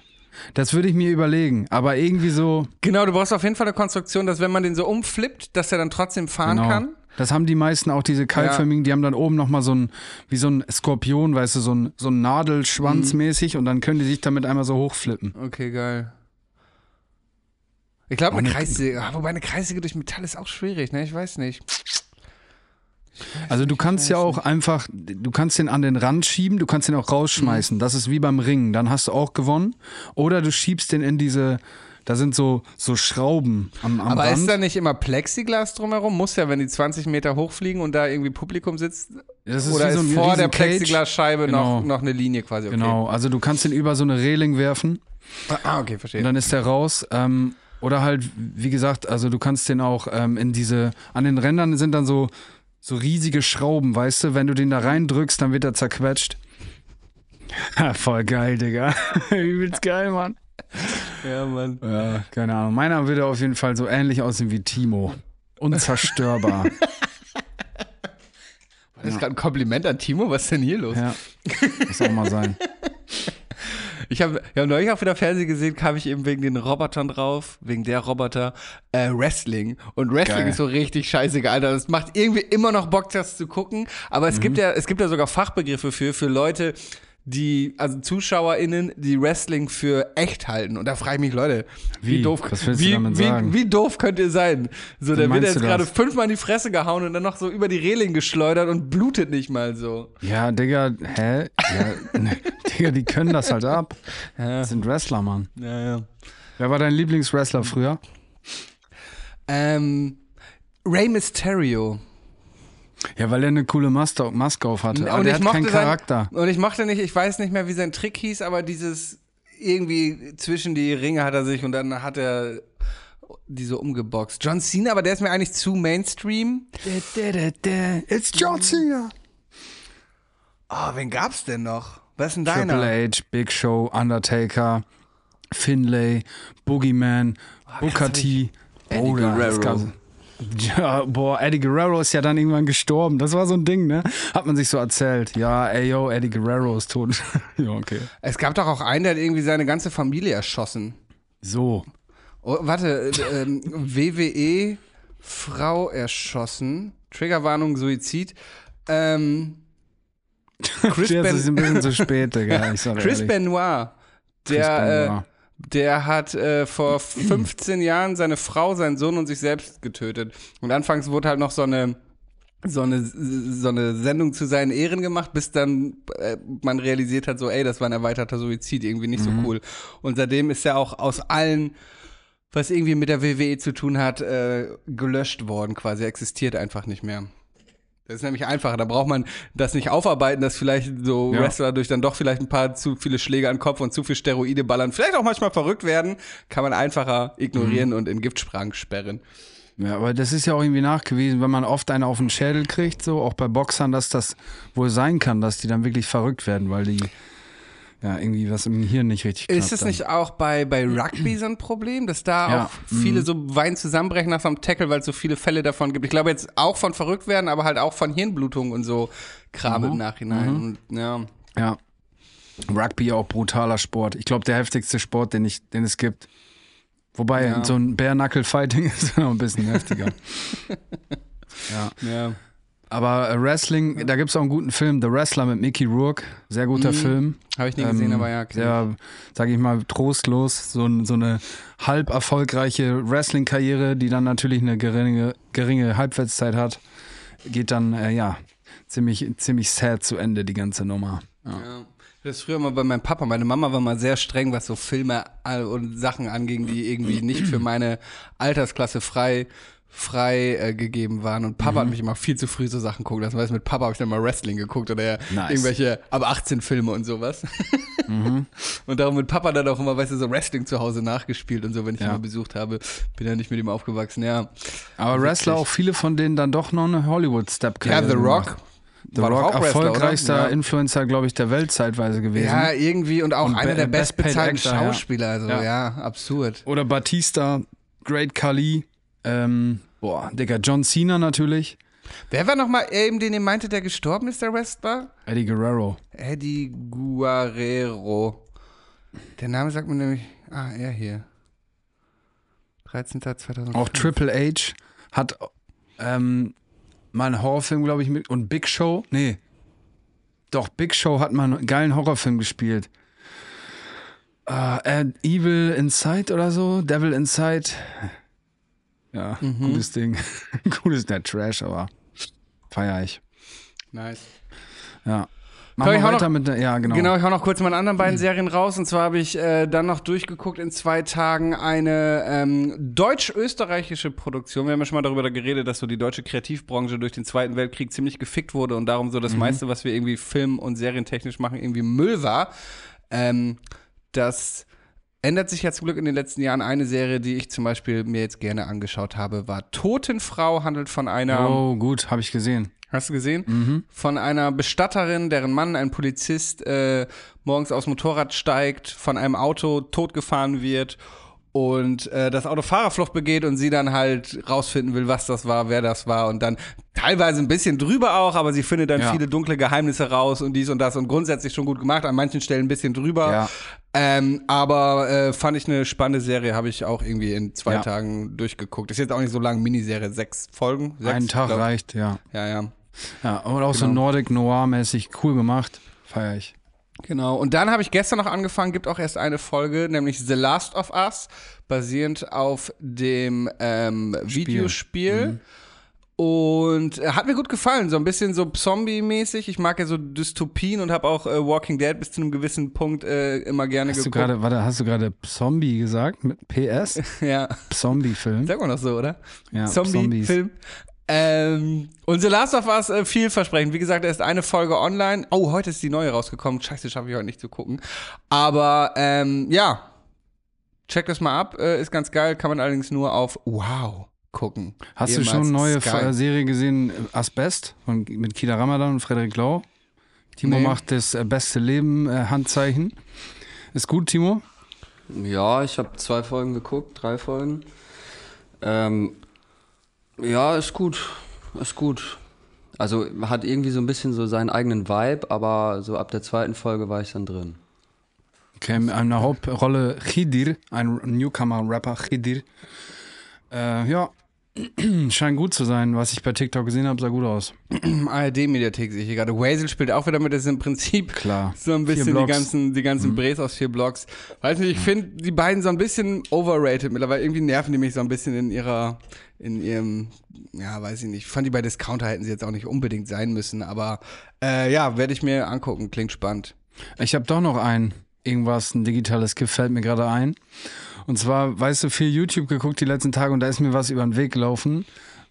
das würde ich mir überlegen. Aber irgendwie so, Genau, du brauchst auf jeden Fall eine Konstruktion, dass wenn man den so umflippt, dass er dann trotzdem fahren genau. kann. Das haben die meisten auch, diese keilförmigen, die haben dann oben nochmal so ein, wie so ein Skorpion, weißt du, so ein, so ein Nadelschwanz Mhm. mäßig und dann können die sich damit einmal so hochflippen. Okay, geil. Ich glaube, eine eine- Kreissäge, ah, wobei eine Kreissäge durch Metall ist auch schwierig, ne? Ich weiß nicht. Also du kannst ja auch einfach, du kannst den an den Rand schieben, du kannst den auch Mhm. rausschmeißen. Das ist wie beim Ringen, dann hast du auch gewonnen. Oder du schiebst den in diese, da sind so, so Schrauben am, am Aber Rand. ist da nicht immer Plexiglas drumherum? Muss ja, wenn die 20 Meter hochfliegen und da irgendwie Publikum sitzt. Das ist oder ist so vor der. Plexiglasscheibe Genau. noch, noch eine Linie quasi? Okay. Genau, also du kannst den über so eine Reling werfen Ah, okay, und verstehe. dann ist der raus. Ähm, oder halt, wie gesagt, also du kannst den auch ähm, in diese, an den Rändern sind dann so, so riesige Schrauben, weißt du, wenn du den da reindrückst, dann wird er zerquetscht. Voll geil, Digga. Übelst geil, Mann. Ja, Mann. Ja, keine Ahnung. Meiner würde auf jeden Fall so ähnlich aussehen wie Timo. Unzerstörbar. Das ist gerade ein Kompliment an Timo. Was ist denn hier los? ja. Muss auch mal sein. Ich habe ja, neulich auch wieder Fernsehen gesehen, kam ich eben wegen den Robotern drauf, wegen der Roboter, äh, Wrestling. Und Wrestling Geil. ist so richtig scheiße, Alter. Das macht irgendwie immer noch Bock, das zu gucken. Aber es gibt ja, es gibt ja sogar Fachbegriffe für, für Leute, die, also ZuschauerInnen, die Wrestling für echt halten. Und da frage ich mich, Leute, wie, Wie? doof, wie, wie, wie doof könnt ihr sein? So, der wird jetzt gerade fünfmal in die Fresse gehauen und dann noch so über die Reling geschleudert und blutet nicht mal so. Ja, Digga, hä? Ja, ne, Digga, die können das halt ab. Das sind Wrestler, Mann. Ja, ja. Wer war dein Lieblingswrestler früher? Ähm, Rey Mysterio. Ja, weil er eine coole Maske, Maske auf hatte. Aber und der ich hat keinen mochte sein- Charakter. und ich mochte nicht, ich weiß nicht mehr, wie sein Trick hieß, aber dieses irgendwie zwischen die Ringe hat er sich und dann hat er die so umgeboxt. John Cena, aber der ist mir eigentlich zu Mainstream. It's John Cena. Oh, wen gab's denn noch? Was ist denn Triple deiner? H, Big Show, Undertaker, Finlay, Boogeyman, Booker T. Eddie Guerrero. Ja, boah, Eddie Guerrero ist ja dann irgendwann gestorben. Das war so ein Ding, ne? Hat man sich so erzählt. Ja, ey, yo, Eddie Guerrero ist tot. ja, okay. Es gab doch auch einen, der hat irgendwie seine ganze Familie erschossen. So. Oh, warte, äh, ähm, WWE Frau erschossen. Triggerwarnung Suizid. Ähm, Chris, ben, ist ein bisschen zu spät, Digga. Chris ehrlich. Benoit. Chris Der, Benoit. Äh, der hat äh, vor 15 Jahren seine Frau, seinen Sohn und sich selbst getötet. Und anfangs wurde halt noch so eine so eine, so eine Sendung zu seinen Ehren gemacht, bis dann äh, man realisiert hat, so, ey, das war ein erweiterter Suizid, irgendwie nicht so cool. Und seitdem ist er auch aus allen, was irgendwie mit der WWE zu tun hat, äh, gelöscht worden, quasi, existiert einfach nicht mehr. Das ist nämlich einfacher. Da braucht man das nicht aufarbeiten, dass vielleicht so Ja. Wrestler durch dann doch vielleicht ein paar zu viele Schläge an den Kopf und zu viel Steroide ballern, vielleicht auch manchmal verrückt werden, kann man einfacher ignorieren und in Giftsprang sperren. Ja, aber das ist ja auch irgendwie nachgewiesen, wenn man oft einen auf den Schädel kriegt, so auch bei Boxern, dass das wohl sein kann, dass die dann wirklich verrückt werden, weil die ja irgendwie was im Hirn nicht richtig klappt. Ist es dann. nicht auch bei, bei Rugby so ein Problem, dass da Ja, auch viele so Wein zusammenbrechen nach so einem Tackle, weil es so viele Fälle davon gibt? Ich glaube jetzt auch von verrückt werden, aber halt auch von Hirnblutung und so Kram im Nachhinein. Und, ja. Ja. Rugby auch brutaler Sport. Ich glaube, der heftigste Sport, den, ich, den es gibt. Wobei, Ja. so ein Bare-Knuckle-Fighting ist noch ein bisschen heftiger. ja. ja. Aber äh, Wrestling, da gibt es auch einen guten Film, The Wrestler mit Mickey Rourke. Sehr guter Film. Habe ich nie gesehen, Ähm, aber ja. kenn Sehr, sag ich mal, trostlos. So, so eine halb erfolgreiche Wrestling-Karriere, die dann natürlich eine geringe, geringe Halbwertszeit hat, geht dann, äh, ja, ziemlich, ziemlich sad zu Ende, die ganze Nummer. Ja. Ja. Das früher mal bei meinem Papa. Meine Mama war mal sehr streng, was so Filme und Sachen anging, die irgendwie nicht für meine Altersklasse frei frei äh, gegeben waren und Papa hat mich immer viel zu früh so Sachen gucken lassen. Weißt du, mit Papa habe ich dann mal Wrestling geguckt oder Nice. irgendwelche ab 18 Filme und sowas. Und darum mit Papa dann auch immer, weißt du, so Wrestling zu Hause nachgespielt und so, wenn ich ihn Ja. mal besucht habe. Bin ja nicht mit ihm aufgewachsen, ja. Aber Wrestler, auch viele von denen dann doch noch eine Hollywood-Step Ja, The Rock. The war Rock, auch erfolgreichster Ja. Influencer, glaube ich, der Welt zeitweise gewesen. Ja, irgendwie und auch Und einer der best bestbezahlten ja. Schauspieler, also Ja. ja, absurd. Oder Batista, Great Khali, ähm, boah, Digga, John Cena natürlich, Wer war nochmal eben, den ihr meinte, der gestorben ist, der Wrestler? Eddie Guerrero. Eddie Guerrero. Der Name sagt mir nämlich. Ah, er hier. 13.2005. Auch Triple H hat ähm, mal einen Horrorfilm, glaube ich, mit. Und Big Show, nee. Doch, Big Show hat mal einen geilen Horrorfilm gespielt. Äh, äh, Evil Inside oder so, Devil Inside. Ja, gutes Ding. gutes, der Trash, aber feier ich. Nice. Ja. Mach Soll mal ich auch weiter noch- mit der, ja, genau. Genau, ich hau noch kurz meine anderen beiden Serien raus. Und zwar habe ich äh, dann noch durchgeguckt in zwei Tagen eine ähm, deutsch-österreichische Produktion. Wir haben ja schon mal darüber geredet, dass so die deutsche Kreativbranche durch den Zweiten Weltkrieg ziemlich gefickt wurde und darum so das meiste, was wir irgendwie film- und serientechnisch machen, irgendwie Müll war. Ähm, das ändert sich ja zum Glück in den letzten Jahren. Eine Serie, die ich zum Beispiel mir jetzt gerne angeschaut habe, war Totenfrau, handelt von einer Oh, gut, habe ich gesehen. Hast du gesehen? Von einer Bestatterin, deren Mann, ein Polizist, äh, morgens aufs Motorrad steigt, von einem Auto totgefahren wird und äh, das Auto Fahrerflucht begeht und sie dann halt rausfinden will, was das war, wer das war und dann teilweise ein bisschen drüber auch, aber sie findet dann Ja. viele dunkle Geheimnisse raus und dies und das und grundsätzlich schon gut gemacht, an manchen Stellen ein bisschen drüber. Ja. Ähm, aber äh, fand ich eine spannende Serie, habe ich auch irgendwie in zwei Ja. Tagen durchgeguckt. Ist jetzt auch nicht so lang, Miniserie, sechs Folgen. Sechs, Einen Tag glaub- reicht, ja. Ja, ja. Ja, und auch so Genau. Nordic Noir-mäßig cool gemacht. Feier ich. Genau. Und dann habe ich gestern noch angefangen, gibt auch erst eine Folge, nämlich The Last of Us, basierend auf dem ähm, Videospiel. Und äh, hat mir gut gefallen, so ein bisschen so Zombie-mäßig. Ich mag ja so Dystopien und habe auch äh, Walking Dead bis zu einem gewissen Punkt äh, immer gerne Hast du geguckt. gerade, warte, hast du gerade Zombie gesagt mit PS? ja, Zombie-Film. sagt man doch so, oder? Ja, Zombie-Film. Ähm, und The Last of Us äh, vielversprechend. Wie gesagt, erst eine Folge online. Oh, heute ist die neue rausgekommen. Scheiße, schaffe ich heute nicht zu gucken. Aber ähm, ja, check das mal ab. Äh, ist ganz geil. Kann man allerdings nur auf Wow gucken. Hast du Ehemals schon neue Sky. Serie gesehen, Asbest, von, mit Kida Ramadan und Frederik Lau? Timo Nee. macht das äh, beste Leben äh, Handzeichen. Ist gut, Timo? Ja, ich habe zwei Folgen geguckt, drei Folgen. Ähm, ja, ist gut, ist gut. Also hat irgendwie so ein bisschen so seinen eigenen Vibe, aber so ab der zweiten Folge war ich dann drin. Okay, in einer Hauptrolle Khidir, ein Newcomer-Rapper Khidir. Äh, ja, scheint gut zu sein. Was ich bei TikTok gesehen habe, sah gut aus. ARD-Mediathek sehe ich hier gerade. Wazel spielt auch wieder mit. Das ist im Prinzip Klar. so ein bisschen die ganzen, die ganzen Mhm. Brees aus vier Blocks. Weiß nicht, ich finde die beiden so ein bisschen overrated mittlerweile. Irgendwie nerven die mich so ein bisschen in ihrer, in ihrem, ja, weiß ich nicht. Ich fand die bei Discounter hätten sie jetzt auch nicht unbedingt sein müssen, aber äh, ja, werde ich mir angucken. Klingt spannend. Ich habe doch noch ein, irgendwas, ein digitales Gift fällt mir gerade ein. Und zwar, weißt du, viel YouTube geguckt die letzten Tage und da ist mir was über den Weg gelaufen,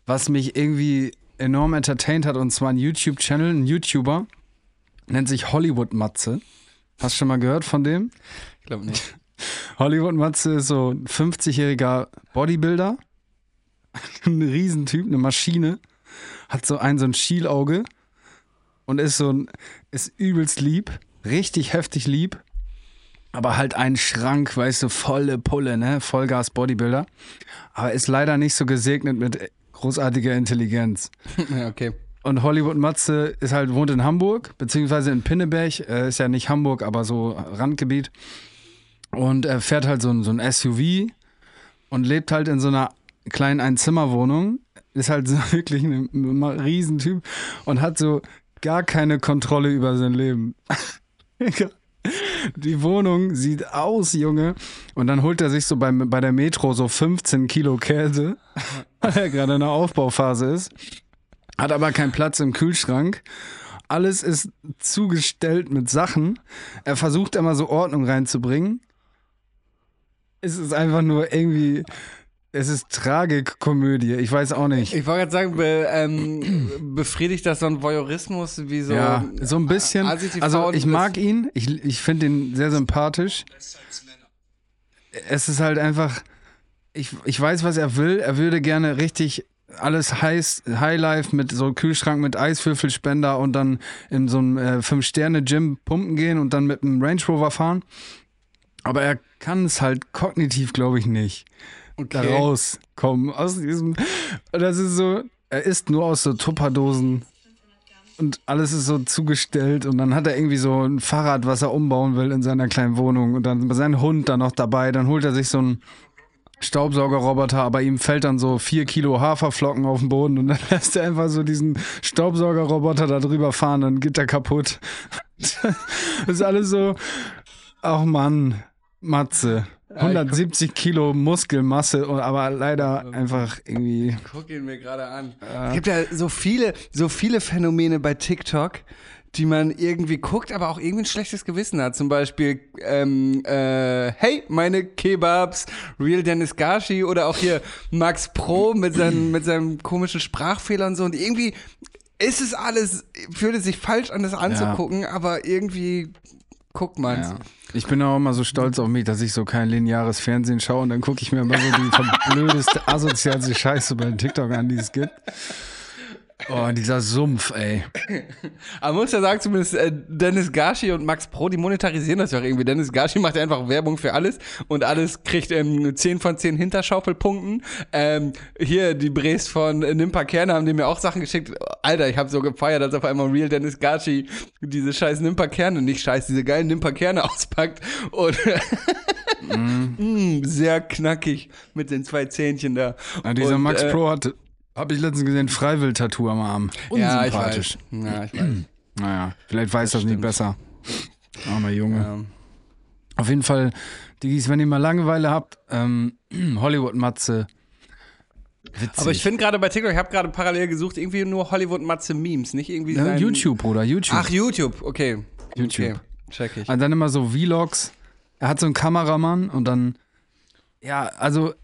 was mich irgendwie enorm entertained hat. Und zwar ein YouTube-Channel, ein YouTuber, nennt sich Hollywood Matze. Hast du schon mal gehört von dem? Ich glaube nicht. Hollywood Matze ist so ein 50-jähriger Bodybuilder. ein Riesentyp, eine Maschine. Hat so ein, so ein Schielauge und ist so ein, ist übelst lieb, richtig heftig lieb. Aber halt ein Schrank, weißt du, volle Pulle, ne? Vollgas Bodybuilder. Aber ist leider nicht so gesegnet mit großartiger Intelligenz. ja, okay. Und Hollywood Matze ist halt, wohnt in Hamburg, beziehungsweise in Pinneberg. Äh, ist ja nicht Hamburg, aber so Randgebiet. Und er fährt halt so ein, so ein SUV und lebt halt in so einer kleinen Einzimmerwohnung. Ist halt so wirklich ein, Riesentyp und hat so gar keine Kontrolle über sein Leben. Die Wohnung sieht aus, Junge. Und dann holt er sich so beim, bei der Metro so 15 Kilo Käse, weil er gerade in der Aufbauphase ist. Hat aber keinen Platz im Kühlschrank. Alles ist zugestellt mit Sachen. Er versucht immer so Ordnung reinzubringen. Es ist einfach nur irgendwie. Es ist Tragikkomödie. Ich weiß auch nicht. Ich wollte gerade sagen, be, ähm, befriedigt das so ein Voyeurismus wie so. ja, so ein bisschen. Die Also ich mag ihn. Ich, ich finde ihn sehr sympathisch. Es ist halt einfach. Ich, ich weiß, was er will. Er würde gerne richtig alles heiß, Highlife mit so Kühlschrank mit Eiswürfelspender und dann in so einem äh, Fünf-Sterne-Gym pumpen gehen und dann mit einem Range Rover fahren. Aber er kann es halt kognitiv, glaube ich, nicht. Da Okay. rauskommen aus diesem. Das ist so, er isst nur aus so Tupperdosen und alles ist so zugestellt und dann hat er irgendwie so ein Fahrrad, was er umbauen will in seiner kleinen Wohnung und dann sein Hund da noch dabei. Dann holt er sich so einen Staubsaugerroboter, aber ihm fällt dann so vier Kilo Haferflocken auf den Boden und dann lässt er einfach so diesen Staubsaugerroboter da drüber fahren, dann geht er kaputt. Das ist alles so, ach Mann, Matze. 170 Kilo Muskelmasse, aber leider einfach irgendwie. Guck ihn mir gerade an. Es gibt ja so viele, so viele Phänomene bei TikTok, die man irgendwie guckt, aber auch irgendwie ein schlechtes Gewissen hat. Zum Beispiel, ähm, äh, hey, meine Kebabs, Real Dennis Gashi oder auch hier Max Pro mit, seinen, mit seinem komischen Sprachfehler und so. Und irgendwie ist es alles, fühlt es sich falsch an, das anzugucken, aber irgendwie guckt man's. Ja. Ich bin auch immer so stolz auf mich, dass ich so kein lineares Fernsehen schaue und dann gucke ich mir immer so die verblödeste, asozialste Scheiße bei TikTok an, die es gibt. Oh, dieser Sumpf, ey. Aber man muss ja sagen, zumindest äh, Dennis Gashi und Max Pro, die monetarisieren das ja auch irgendwie. Dennis Gashi macht ja einfach Werbung für alles und alles kriegt ähm, 10 von 10 Hinterschaufelpunkten. Ähm, hier, die Bres von Nimpa Kerne haben die mir auch Sachen geschickt. Alter, ich habe so gefeiert, als auf einmal Real Dennis Gashi diese scheiß Nimpa Kerne, nicht scheiß, diese geilen Nimpa Kerne auspackt und mm, sehr knackig mit den zwei Zähnchen da. Ja, dieser und, Max äh, Pro hat, habe ich letztens gesehen, Freiwill-Tattoo am Arm. Ja, ich Unsympathisch. weiß. Ja, ich weiß. Naja, vielleicht weiß das nicht besser. Armer Junge. Ja. Auf jeden Fall, Diggis, wenn ihr mal Langeweile habt, ähm, Hollywood-Matze. Witzig. Aber ich finde gerade bei TikTok, ich habe gerade parallel gesucht, irgendwie nur Hollywood-Matze-Memes, nicht irgendwie Ja, YouTube, Bruder, YouTube. Ach, YouTube, okay. YouTube. Okay, check ich. Und dann immer so Vlogs. Er hat so einen Kameramann und dann, ja, also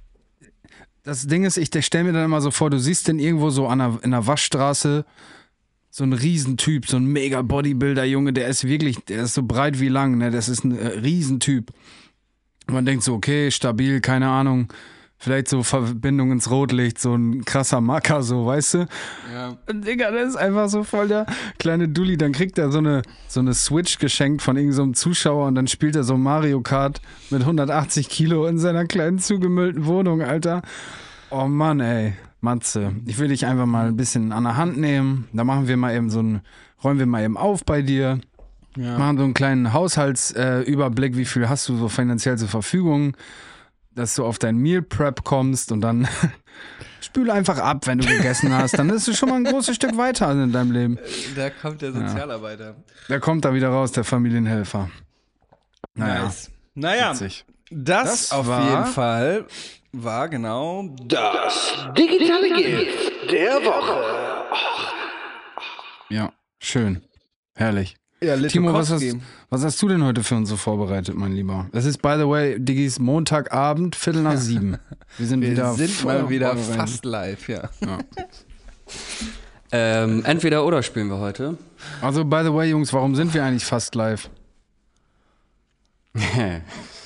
das Ding ist, ich stelle mir dann immer so vor, du siehst den irgendwo so an einer, in einer Waschstraße, so ein Riesentyp, so ein mega Bodybuilder-Junge, der ist wirklich, der ist so breit wie lang, ne? Das ist ein äh, Riesentyp. Und man denkt so, okay, stabil, keine Ahnung. Vielleicht so Verbindung ins Rotlicht, so ein krasser Macker, so, weißt du? Ja. Und Digga, das ist einfach so voll der kleine Dulli. Dann kriegt er so eine, so eine Switch geschenkt von irgendeinem Zuschauer und dann spielt er so Mario Kart mit 180 Kilo in seiner kleinen zugemüllten Wohnung, Alter. Oh Mann, ey. Matze, ich will dich einfach mal ein bisschen an der Hand nehmen. Da machen wir mal eben so ein, räumen wir mal eben auf bei dir. Machen so einen kleinen Haushaltsüberblick, äh, wie viel hast du so finanziell zur Verfügung, dass du auf dein Meal Prep kommst und dann spül einfach ab, wenn du gegessen hast. Dann ist es schon mal ein großes Stück weiter in deinem Leben. Da kommt der Sozialarbeiter. Da kommt da wieder raus, der Familienhelfer. Naja, Nice. Naja, witzig. das, Das auf war- jeden Fall war genau Das digitale Gift der Woche. Ja, schön. Herrlich. Ja, Timo, was hast, was hast du denn heute für uns so vorbereitet, mein Lieber? Es ist, by the way, Diggis Montagabend, Viertel nach sieben. Wir sind Wir wieder sind voll mal wieder fast live, ja. Ähm, entweder oder spielen wir heute. Also, by the way, Jungs, warum sind wir eigentlich fast live?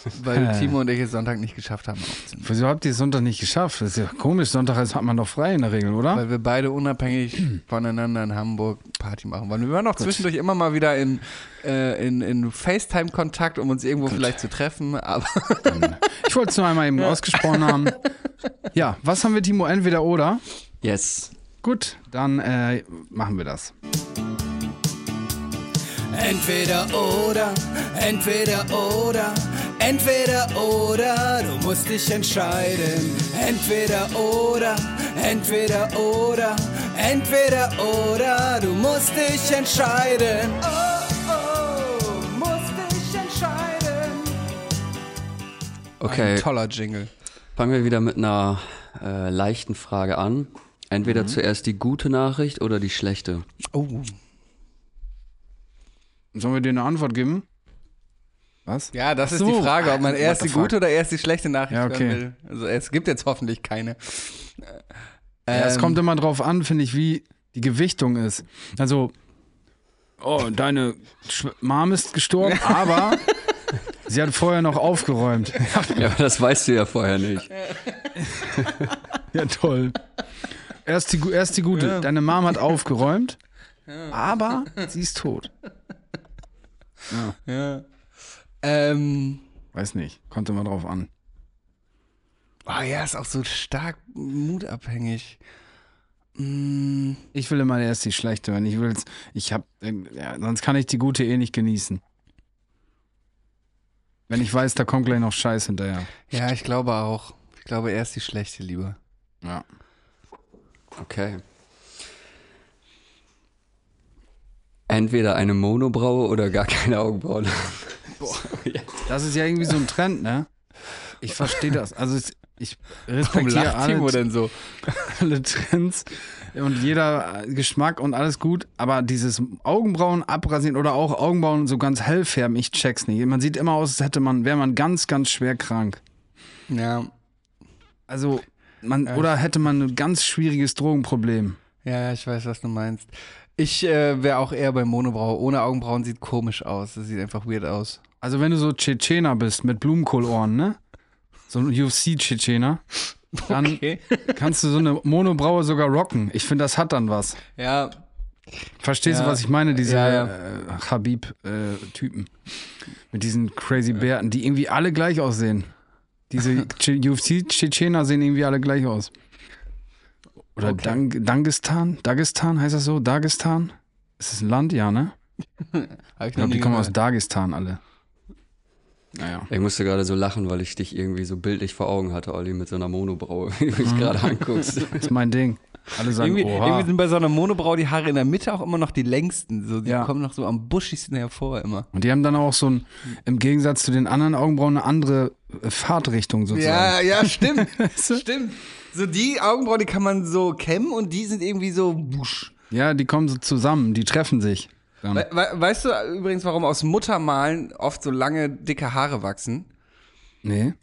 Weil Timo und ich es Sonntag nicht geschafft haben aufzunehmen. Wieso habt ihr es Sonntag nicht geschafft? Das ist ja komisch. Sonntag ist- hat man doch frei in der Regel, oder? Weil wir beide unabhängig voneinander in Hamburg Party machen wollen. Wir waren auch zwischendurch immer mal wieder in, äh, in, in FaceTime-Kontakt, um uns irgendwo vielleicht zu treffen, aber Ich wollte es nur einmal eben ausgesprochen haben. Ja, was haben wir, Timo? Entweder oder? Yes. Gut, dann äh, machen wir das. Entweder oder, entweder oder, entweder oder, du musst dich entscheiden. Entweder oder, entweder oder, entweder oder, du musst dich entscheiden. Oh, oh, musst dich entscheiden. Okay, ein toller Jingle. fangen wir wieder mit einer äh, leichten Frage an. Entweder zuerst die gute Nachricht oder die schlechte. Oh, Sollen wir dir eine Antwort geben? Was? ja, das Ach ist so. die Frage, ob man erst What die gute oder erst die schlechte Nachricht Ja, okay. will. Also es gibt jetzt hoffentlich keine. Ja, es Ähm, kommt immer drauf an, finde ich, wie die Gewichtung ist. Also, oh, deine Schw Mom ist gestorben, aber sie hat vorher noch aufgeräumt. Ja, aber das weißt du ja vorher nicht. Ja, toll. Erst die, erst die gute. Deine Mom hat aufgeräumt, aber sie ist tot. Ja. Ähm, Weiß nicht, kommt immer drauf an. oh ja, ist auch so stark mutabhängig. Mm, Ich will immer erst die schlechte, wenn ich will's. Ich hab, ja, sonst kann ich die gute eh nicht genießen. Wenn ich weiß, da kommt gleich noch Scheiß hinterher. ja, ich glaube auch. Ich glaube erst die schlechte lieber. Ja. Okay. Entweder eine Monobraue oder gar keine Augenbrauen. Das ist ja irgendwie so ein Trend, ne? Ich verstehe das. Also ich Warum respektiere alle, denn so? alle Trends und jeder äh, Geschmack und alles gut, aber dieses Augenbrauen abrasieren oder auch Augenbrauen so ganz hell färben, ich check's nicht. Man sieht immer aus, als hätte man, wäre man ganz, ganz schwer krank. Ja, Also man oder hätte man ein ganz schwieriges Drogenproblem. ja, ja, ich weiß, was du meinst. Ich äh, wäre auch eher bei Monobraue. Ohne Augenbrauen sieht komisch aus. Das sieht einfach weird aus. Also wenn du so Tschetschener bist mit Blumenkohlohren, ne? So ein UFC-Tschetschener, dann Okay. kannst du so eine Monobraue sogar rocken. Ich finde, das hat dann was. Ja, Verstehst Ja. du, was ich meine? Diese Ja, ja. Äh, Habib-Typen. mit diesen crazy Bärten, die irgendwie alle gleich aussehen. Diese UFC-Tschetschener sehen irgendwie alle gleich aus. Oder Okay. Dang Dangestan? Dagestan heißt das so? Dagestan? Ist das ein Land? Ja, ne? ich glaube, die kommen aus. Dagestan alle. Naja. Ich musste gerade so lachen, weil ich dich irgendwie so bildlich vor Augen hatte, Olli, mit so einer Monobraue, wie du mich gerade anguckst. Das ist mein Ding. Alle sagen, Irgendwie, oha. irgendwie sind bei so einer Monobrau die Haare in der Mitte auch immer noch die längsten. So, die Ja. kommen noch so am buschigsten hervor immer. Und die haben dann auch so ein, im Gegensatz zu den anderen Augenbrauen, eine andere äh, Fahrtrichtung sozusagen. Ja, ja, stimmt. stimmt. So die Augenbrauen, die kann man so kämmen und die sind irgendwie so busch. Ja, die kommen so zusammen, die treffen sich. We we weißt du übrigens, warum aus Muttermalen oft so lange, dicke Haare wachsen? Nee.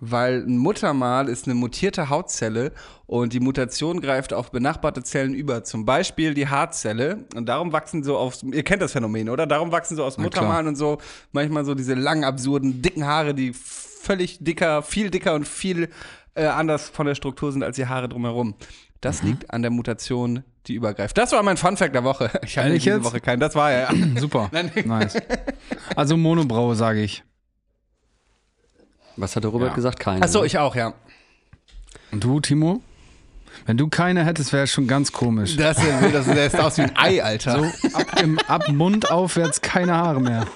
Weil ein Muttermal ist eine mutierte Hautzelle und die Mutation greift auf benachbarte Zellen über. Zum Beispiel die Haarzelle. Und darum wachsen so aus, ihr kennt das Phänomen, oder? Darum wachsen so aus. Muttermalen und so manchmal so diese langen, absurden, dicken Haare, die völlig dicker, viel dicker und viel äh, anders von der Struktur sind als die Haare drumherum. Das Mhm. liegt an der Mutation, die übergreift. Das war mein Funfact der Woche. Ich hatte diese jetzt? Woche keinen. Das war ja. Super. Nein. nice. Also Monobraue, sage ich. Was hatte Robert Ja. gesagt? Keine. Achso, ne? ich auch, ja. Und du, Timo? Wenn du keine hättest, wäre schon ganz komisch. Das, ist- das, das sieht aus wie ein Ei, Alter. So ab, im, ab Mund aufwärts keine Haare mehr.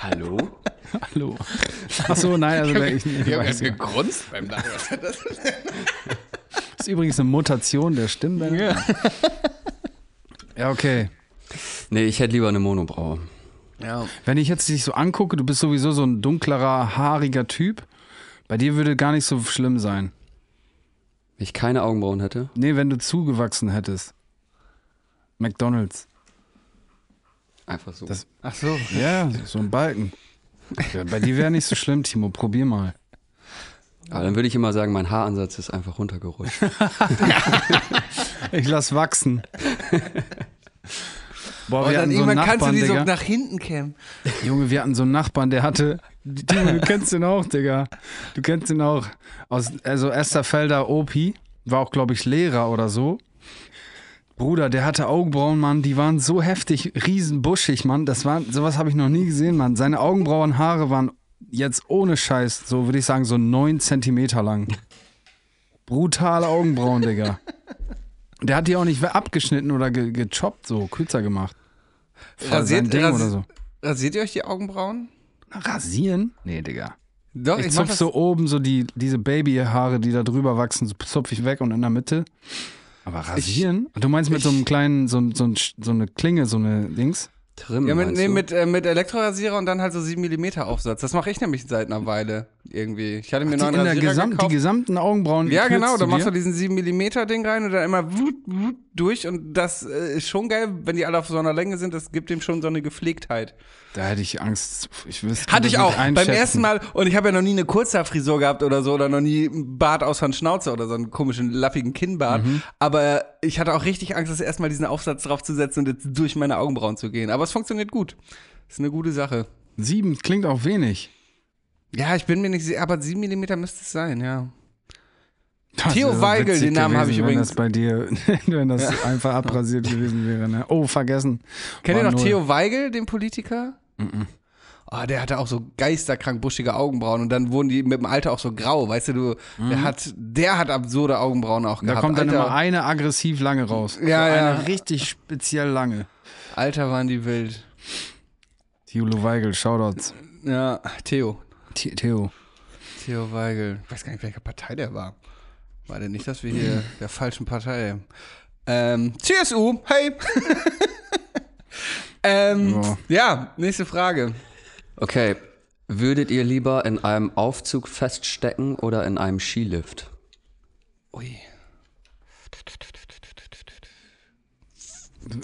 Hallo? Hallo. Ach so, nein, also ich, ich Ich habe gegrunzt beim Lachen. Das ist übrigens eine Mutation der Stimmbänder. Ja. Ja, okay. Nee, ich hätte lieber eine Monobraue. ja. Wenn ich jetzt dich so angucke, du bist sowieso so ein dunklerer, haariger Typ. Bei dir würde gar nicht so schlimm sein. Wenn ich keine Augenbrauen hätte. Nee, wenn du zugewachsen hättest. McDonalds. Einfach so. Das- Ach so. Ja, so ein Balken. Bei dir wäre nicht so schlimm, Timo. Probier mal. Aber dann würde ich immer sagen, mein Haaransatz ist einfach runtergerutscht. Ich lass wachsen. Boah, Und wir dann hatten so irgendwann kannst du Nachbarn, die so Digga. nach hinten kämmen. Junge, wir hatten so einen Nachbarn, der hatte. Timo, du kennst den auch, Digga. Du kennst den auch. Aus, also Esterfelder Opi. War auch, glaube ich, Lehrer oder so. Bruder, der hatte Augenbrauen, Mann, die waren so heftig, riesenbuschig, Mann. Das war, sowas habe ich noch nie gesehen, Mann. Seine Augenbrauenhaare waren jetzt ohne Scheiß, so würde ich sagen, so neun Zentimeter lang. Brutale Augenbrauen, Digga. Der hat die auch nicht abgeschnitten oder ge gechoppt, so kürzer gemacht. Sein Ding rasi- oder so. Rasiert ihr euch die Augenbrauen? Rasieren? Nee, Digga. Doch, Ich, ich, zupf so oben so die, diese Babyhaare, die da drüber wachsen, so zupf ich weg und in der Mitte. Aber rasieren? du meinst mit so einem kleinen, so, so, so eine Klinge, so eine Dings? Trim, ja, mit, nee, mit, äh, mit Elektrorasierer und dann halt so 7 mm Aufsatz. Das mache ich nämlich seit einer Weile irgendwie. Ich hatte mir Die, einen in der Gesam die gekauft. gesamten Augenbrauen Ja, genau, da machst du diesen 7 mm Ding rein und dann immer wut, wut durch und das äh, ist schon geil, wenn die alle auf so einer Länge sind, das gibt dem schon so eine Gepflegtheit. Da hätte ich Angst. Ich wüsste, Hatte ich auch beim ersten Mal und ich habe ja noch nie eine Kurzhaarfrisur gehabt oder so oder noch nie einen Bart außer einen Schnauzer oder so einen komischen lappigen Kinnbart, Mhm. aber ich hatte auch richtig Angst, das erstmal diesen Aufsatz draufzusetzen und jetzt durch meine Augenbrauen zu gehen, aber es funktioniert gut. Ist eine gute Sache. Sieben klingt auch wenig. Ja, ich bin mir nicht sicher, aber 7 mm müsste es sein, ja. Das Theo Weigel, den Namen habe ich übrigens. Wenn das bei dir, wenn das einfach abrasiert gewesen wäre. Ne? Oh, vergessen. Kennt ihr noch null. Theo Weigel, den Politiker? Oh, der hatte auch so geisterkrank buschige Augenbrauen und dann wurden die mit dem Alter auch so grau, weißt du, du der hat der hat absurde Augenbrauen auch Mhm. Da gehabt. kommt dann Alter, immer eine aggressiv lange raus. Ja, so ja. Eine richtig speziell lange. Alter waren die wild. Theo Weigel, Shoutouts. Ja, Theo. The- Theo. Theo Weigel. Ich weiß gar nicht, welche Partei der war. War der nicht, dass wir hier der falschen Partei. Ähm, CSU, hey. ähm, Ja. ja, nächste Frage. Okay. Würdet ihr lieber in einem Aufzug feststecken oder in einem Skilift? Ui.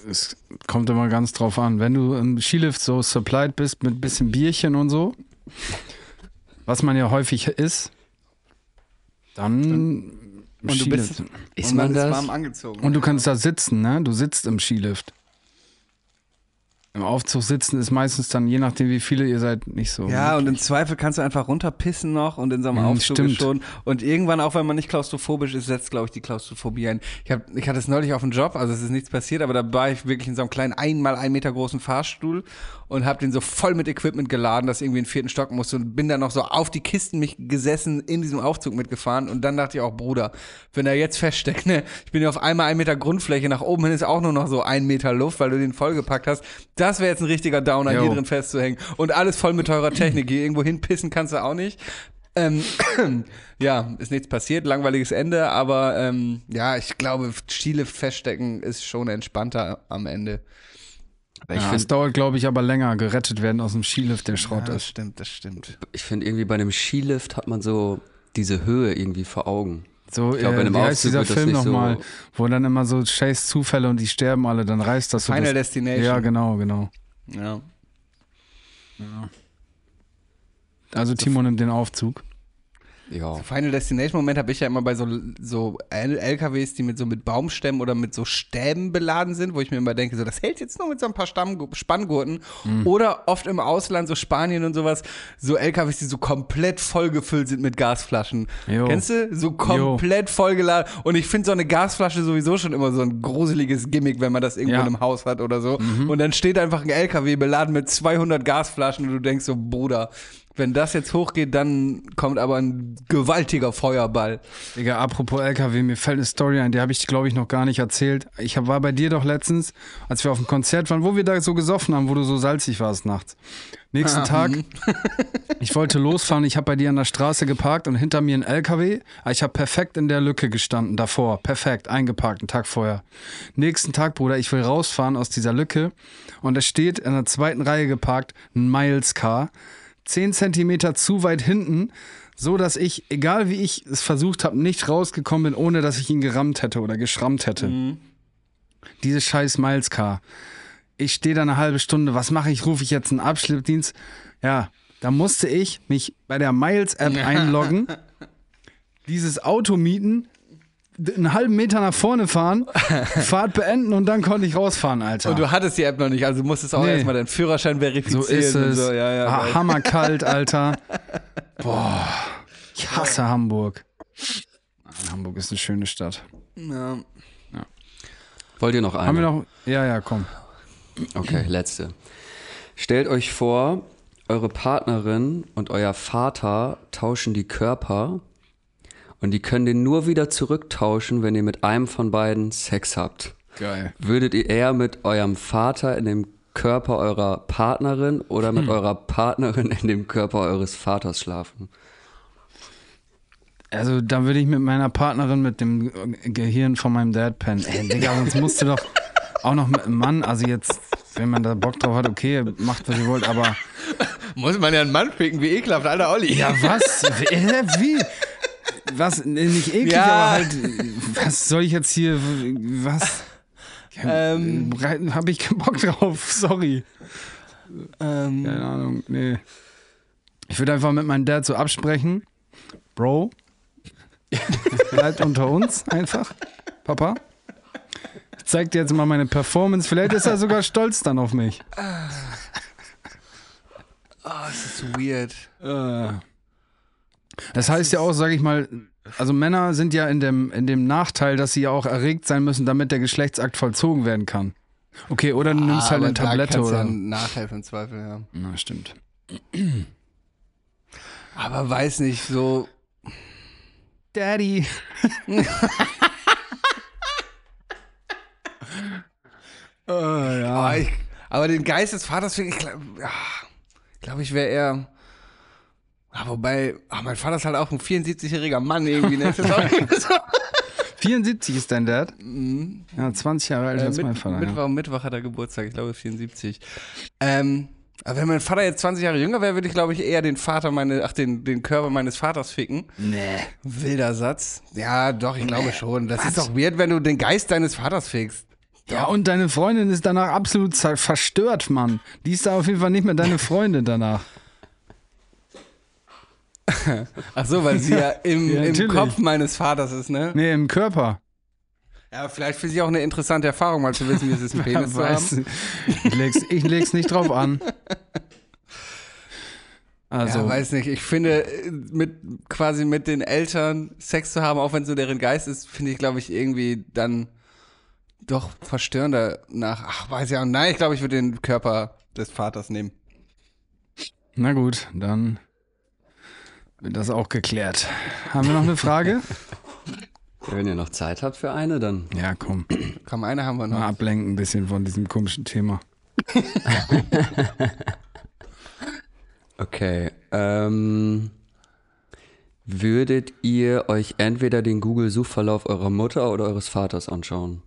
Es kommt immer ganz drauf an. Wenn du im Skilift so supplied bist mit bisschen Bierchen und so, was man ja häufig ist, dann Und du bist Ist und man ist das? warm angezogen. Und du kannst da sitzen, ne? Du sitzt im Skilift. Im Aufzug sitzen ist meistens dann, je nachdem wie viele ihr seid, nicht so. Ja, und im Zweifel kannst du einfach runterpissen noch und in so einem Mm, Aufzug stimmt. schon. Und irgendwann, auch wenn man nicht klaustrophobisch ist, setzt, glaube ich, die Klaustrophobie ein. Ich, hab, ich hatte es neulich auf dem Job, also es ist nichts passiert, aber da war ich wirklich in so einem kleinen, einmal ein Meter großen Fahrstuhl und habe den so voll mit Equipment geladen, dass irgendwie in den vierten Stock musste und bin dann noch so auf die Kisten mich gesessen, in diesem Aufzug mitgefahren und dann dachte ich auch, Bruder, wenn er jetzt feststeckt, ne, ich bin ja auf einmal ein Meter Grundfläche, nach oben hin ist auch nur noch so ein Meter Luft, weil du den vollgepackt hast, Das wäre jetzt ein richtiger Downer, Jo. hier drin festzuhängen. Und alles voll mit teurer Technik. Hier irgendwo hinpissen kannst du auch nicht. Ähm, ja, ist nichts passiert, langweiliges Ende, aber ähm, ja, ich glaube, Skilift feststecken ist schon entspannter am Ende. Ich Ja, finde es dauert, glaube ich, aber länger gerettet werden aus dem Skilift, der Schrott Ja, das ist. stimmt, das stimmt. ich find irgendwie bei einem Skilift hat man so diese Höhe irgendwie vor Augen. So, Ich glaube, äh, wie heißt dieser Film nicht so- nochmal, wo dann immer so Chase Zufälle und die sterben alle, dann reißt das so. Final das, Destination. Ja, genau, genau. Ja. Also Timo nimmt den Aufzug. Ja. Final Destination Moment habe ich ja immer bei so, so LKWs, die mit so mit Baumstämmen oder mit so Stäben beladen sind, wo ich mir immer denke, so das hält jetzt nur mit so ein paar Stamm Spanngurten. Mhm. Oder oft im Ausland, so Spanien und sowas, so LKWs, die so komplett vollgefüllt sind mit Gasflaschen. Jo. Kennst du? So komplett vollgeladen. Und ich finde so eine Gasflasche sowieso schon immer so ein gruseliges Gimmick, wenn man das irgendwo Ja. Mhm. in einem Haus hat oder so. Und dann steht einfach ein LKW beladen mit 200 Gasflaschen und du denkst so, Bruder, wenn das jetzt hochgeht, dann kommt aber ein gewaltiger Feuerball. Digga, apropos LKW, mir fällt eine Story ein, die habe ich, glaube ich, noch gar nicht erzählt. Ich war bei dir doch letztens, als wir auf dem Konzert waren, wo wir da so gesoffen haben, wo du so salzig warst nachts. Nächsten Tag, ich wollte losfahren, ich habe bei dir an der Straße geparkt und hinter mir ein LKW. Ah, Ich habe perfekt in der Lücke gestanden, davor, perfekt, eingeparkt, einen Tag vorher. Nächsten Tag, Bruder, ich will rausfahren aus dieser Lücke und es steht in der zweiten Reihe geparkt ein Miles Car. 10 Zentimeter zu weit hinten, so dass ich, egal wie ich es versucht habe, nicht rausgekommen bin, ohne dass ich ihn gerammt hätte oder geschrammt hätte. Dieses scheiß Miles Car. Ich stehe da eine halbe Stunde, was mache ich? Rufe ich jetzt einen Abschleppdienst? Ja, da musste ich mich bei der Miles App einloggen, dieses Auto mieten, einen halben Meter nach vorne fahren, Fahrt beenden und dann konnte ich rausfahren, Alter. Und du hattest die App noch nicht, also du musstest auch Nee. erstmal deinen Führerschein verifizieren. So ist es. So. Ja, ja, Ah, hammerkalt, Alter. Boah, ich hasse Hamburg. Nein, Hamburg ist eine schöne Stadt. ja. Wollt ihr noch eine? Haben wir noch? Ja, ja, komm. Okay, letzte. Stellt euch vor, eure Partnerin und euer Vater tauschen die Körper und die können den nur wieder zurücktauschen, wenn ihr mit einem von beiden Sex habt. Geil. Würdet ihr eher mit eurem Vater in dem Körper eurer Partnerin oder mit eurer Partnerin in dem Körper eures Vaters schlafen? Also, da würde ich mit meiner Partnerin mit dem Gehirn von meinem Dad pennen. Ey, Digga, sonst musst du doch auch noch mit einem Mann, also jetzt, wenn man da Bock drauf hat, okay, macht, was ihr wollt, aber Muss man ja einen Mann ficken, wie ekelhaft, alter Olli. ja, was? Wie? Was? Nicht eklig, Ja. aber halt, was soll ich jetzt hier, was? Ähm, Habe ich keinen Bock drauf, sorry. ähm, Keine Ahnung, nee. Ich würde einfach mit meinem Dad so absprechen. Bro, bleibt unter uns einfach. Papa, ich zeig dir jetzt mal meine Performance. Vielleicht ist er sogar stolz dann auf mich. das ist weird. Das heißt ja auch, sag ich mal, also Männer sind ja in dem, in dem Nachteil, dass sie ja auch erregt sein müssen, damit der Geschlechtsakt vollzogen werden kann. Okay, oder du nimmst halt Aber eine Tablette oder. Ja nachhelfen im Zweifel, ja. Na, stimmt. Aber weiß nicht, so. Daddy. oh, ja. Ah, ich, aber den Geist des Vaters finde ich, glaube glaub ich, wäre eher. Ah, wobei, ah, mein Vater ist halt auch ein 74-jähriger Mann irgendwie. Ne? Ist das auch so? 74 ist dein Dad? Ja, 20 Jahre älter Äh, als mit, mein Vater. Mittwoch, Ja. Mittwoch hat er Geburtstag, ich glaube 74. Ähm, aber wenn mein Vater jetzt 20 Jahre jünger wäre, würde ich, glaube ich, eher den Vater meine, ach, den, den Körper meines Vaters ficken. Nee. Wilder Satz. Ja, doch, ich glaube schon. Das ist doch weird, wenn du den Geist deines Vaters fickst. Ja, und deine Freundin ist danach absolut verstört, Mann. Die ist da auf jeden Fall nicht mehr deine Freundin danach. Ach so, weil sie ja im, Ja, im. Kopf meines Vaters ist, ne? Nee, im Körper. Ja, vielleicht für sie auch eine interessante Erfahrung, mal zu wissen, wie es ist, einen Penis zu haben. ich, leg's, ich leg's nicht drauf an. Also, ja, weiß nicht. Ich finde, äh, mit quasi mit den Eltern Sex zu haben, auch wenn es nur deren Geist ist, finde ich, glaube ich, irgendwie dann doch verstörender nach. Ach, weiß ja. Nein, ich glaube, ich würde den Körper des Vaters nehmen. na gut, dann das auch geklärt. Haben wir noch eine Frage? Wenn ihr noch Zeit habt für eine, dann Ja, komm. Komm, eine haben wir noch. Mal ablenken ein bisschen von diesem komischen Thema. Okay. Ähm, würdet ihr euch entweder den Google-Suchverlauf eurer Mutter oder eures Vaters anschauen?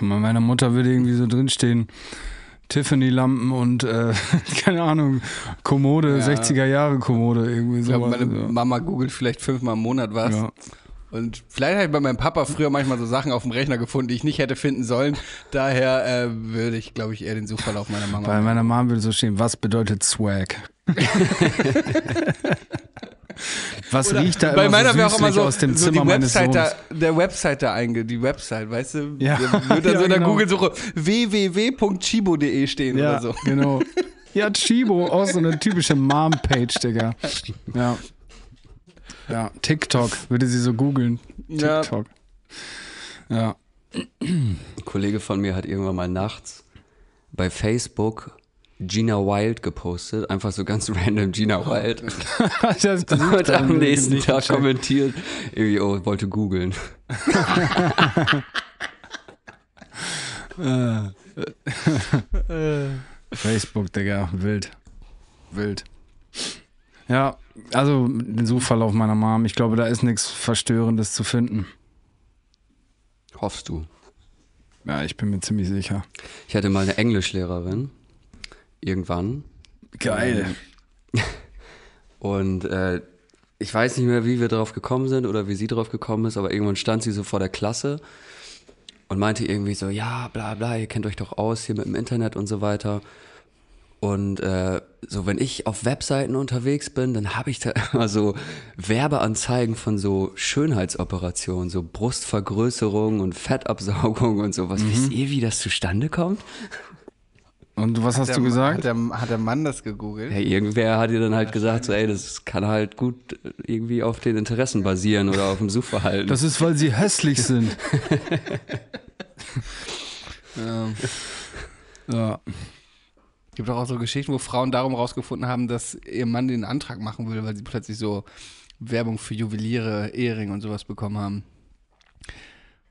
Bei meiner Mutter würde irgendwie so drinstehen. Tiffany-Lampen und äh, keine Ahnung, Kommode, 60er Jahre Kommode, irgendwie Ich so. glaube, meine Mama googelt vielleicht fünfmal im Monat was. Ja. Und vielleicht habe ich bei meinem Papa früher manchmal so Sachen auf dem Rechner gefunden, die ich nicht hätte finden sollen. Daher äh, würde ich, glaube ich, eher den Suchverlauf meiner Mama. Bei meiner Mom würde so stehen, was bedeutet Swag? was riecht da bei immer meiner so auch immer so, aus dem so Zimmer die meines Website Sohnes? da, der Website da einge, die Website, weißt du? Ja. Da wird dann Ja, so in der genau. Google-Suche www.chibo.de stehen Ja, oder so. genau. Ja, Chibo, auch so eine typische Mom-Page, Digga. Ja. Ja, TikTok, würde sie so googeln. Ja. TikTok. Ja. Ein Kollege von mir hat irgendwann mal nachts bei Facebook Gina Wild gepostet. Einfach so ganz random Gina Wild. das Und am nächsten Tag kommentiert, irgendwie, oh, wollte googeln. Facebook, Digga, wild. Wild. Ja, also den Suchverlauf meiner Mom, ich glaube, da ist nichts Verstörendes zu finden. Hoffst du? Ja, ich bin mir ziemlich sicher. Ich hatte mal eine Englischlehrerin. Irgendwann. Geil. Und äh, ich weiß nicht mehr, wie wir drauf gekommen sind oder wie sie drauf gekommen ist, aber irgendwann stand sie so vor der Klasse und meinte irgendwie so, ja, bla bla, ihr kennt euch doch aus hier mit dem Internet und so weiter. Und äh, so, wenn ich auf Webseiten unterwegs bin, dann habe ich da immer so Werbeanzeigen von so Schönheitsoperationen, so Brustvergrößerung und Fettabsaugung und sowas. Wisst ihr, wie das zustande kommt? Und was hast Der- du gesagt? Hat der, hat der Mann das gegoogelt? Ja, irgendwer hat ihr dann halt gesagt, so, ey, das kann halt gut irgendwie auf den Interessen basieren oder auf dem Suchverhalten. Das ist, weil sie hässlich sind. ja. Gibt auch, auch so Geschichten, wo Frauen darum rausgefunden haben, dass ihr Mann den Antrag machen will, weil sie plötzlich so Werbung für Juweliere, Eheringe und sowas bekommen haben.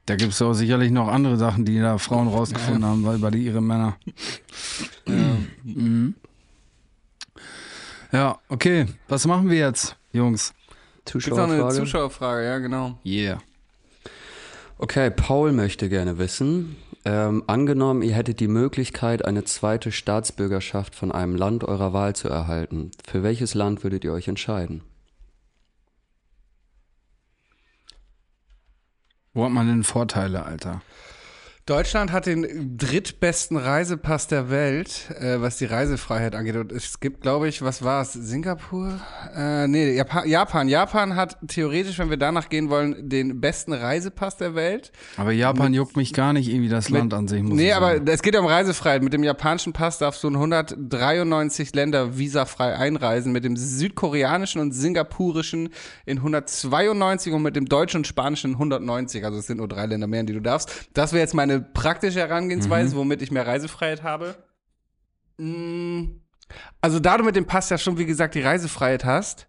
Da gibt es auch sicherlich noch andere Sachen, die da Frauen rausgefunden haben, weil bei die ihre Männer. Mhm. Ja, okay. Was machen wir jetzt, Jungs? Gibt's noch eine Zuschauerfrage? Zuschauerfrage, ja, genau. Yeah. Okay, Paul möchte gerne wissen, ähm, angenommen, ihr hättet die Möglichkeit, eine zweite Staatsbürgerschaft von einem Land eurer Wahl zu erhalten. Für welches Land würdet ihr euch entscheiden? Wo hat man denn Vorteile, Alter? Deutschland hat den drittbesten Reisepass der Welt, äh, was die Reisefreiheit angeht. Und es gibt, glaube ich, was war es? Singapur? Äh, nee, Japan, Japan. Japan hat theoretisch, wenn wir danach gehen wollen, den besten Reisepass der Welt. Aber Japan juckt mich gar nicht irgendwie das Land an sich, muss Nee, ich aber sagen. es geht ja um Reisefreiheit. Mit dem japanischen Pass darfst du in 193 Länder visafrei einreisen, mit dem südkoreanischen und singapurischen in 192 und mit dem deutschen und spanischen in 190. Also es sind nur drei Länder mehr, in die du darfst. Das wäre jetzt meine praktische Herangehensweise, womit ich mehr Reisefreiheit habe. Mm, Also da du mit dem Pass ja schon, wie gesagt, die Reisefreiheit hast,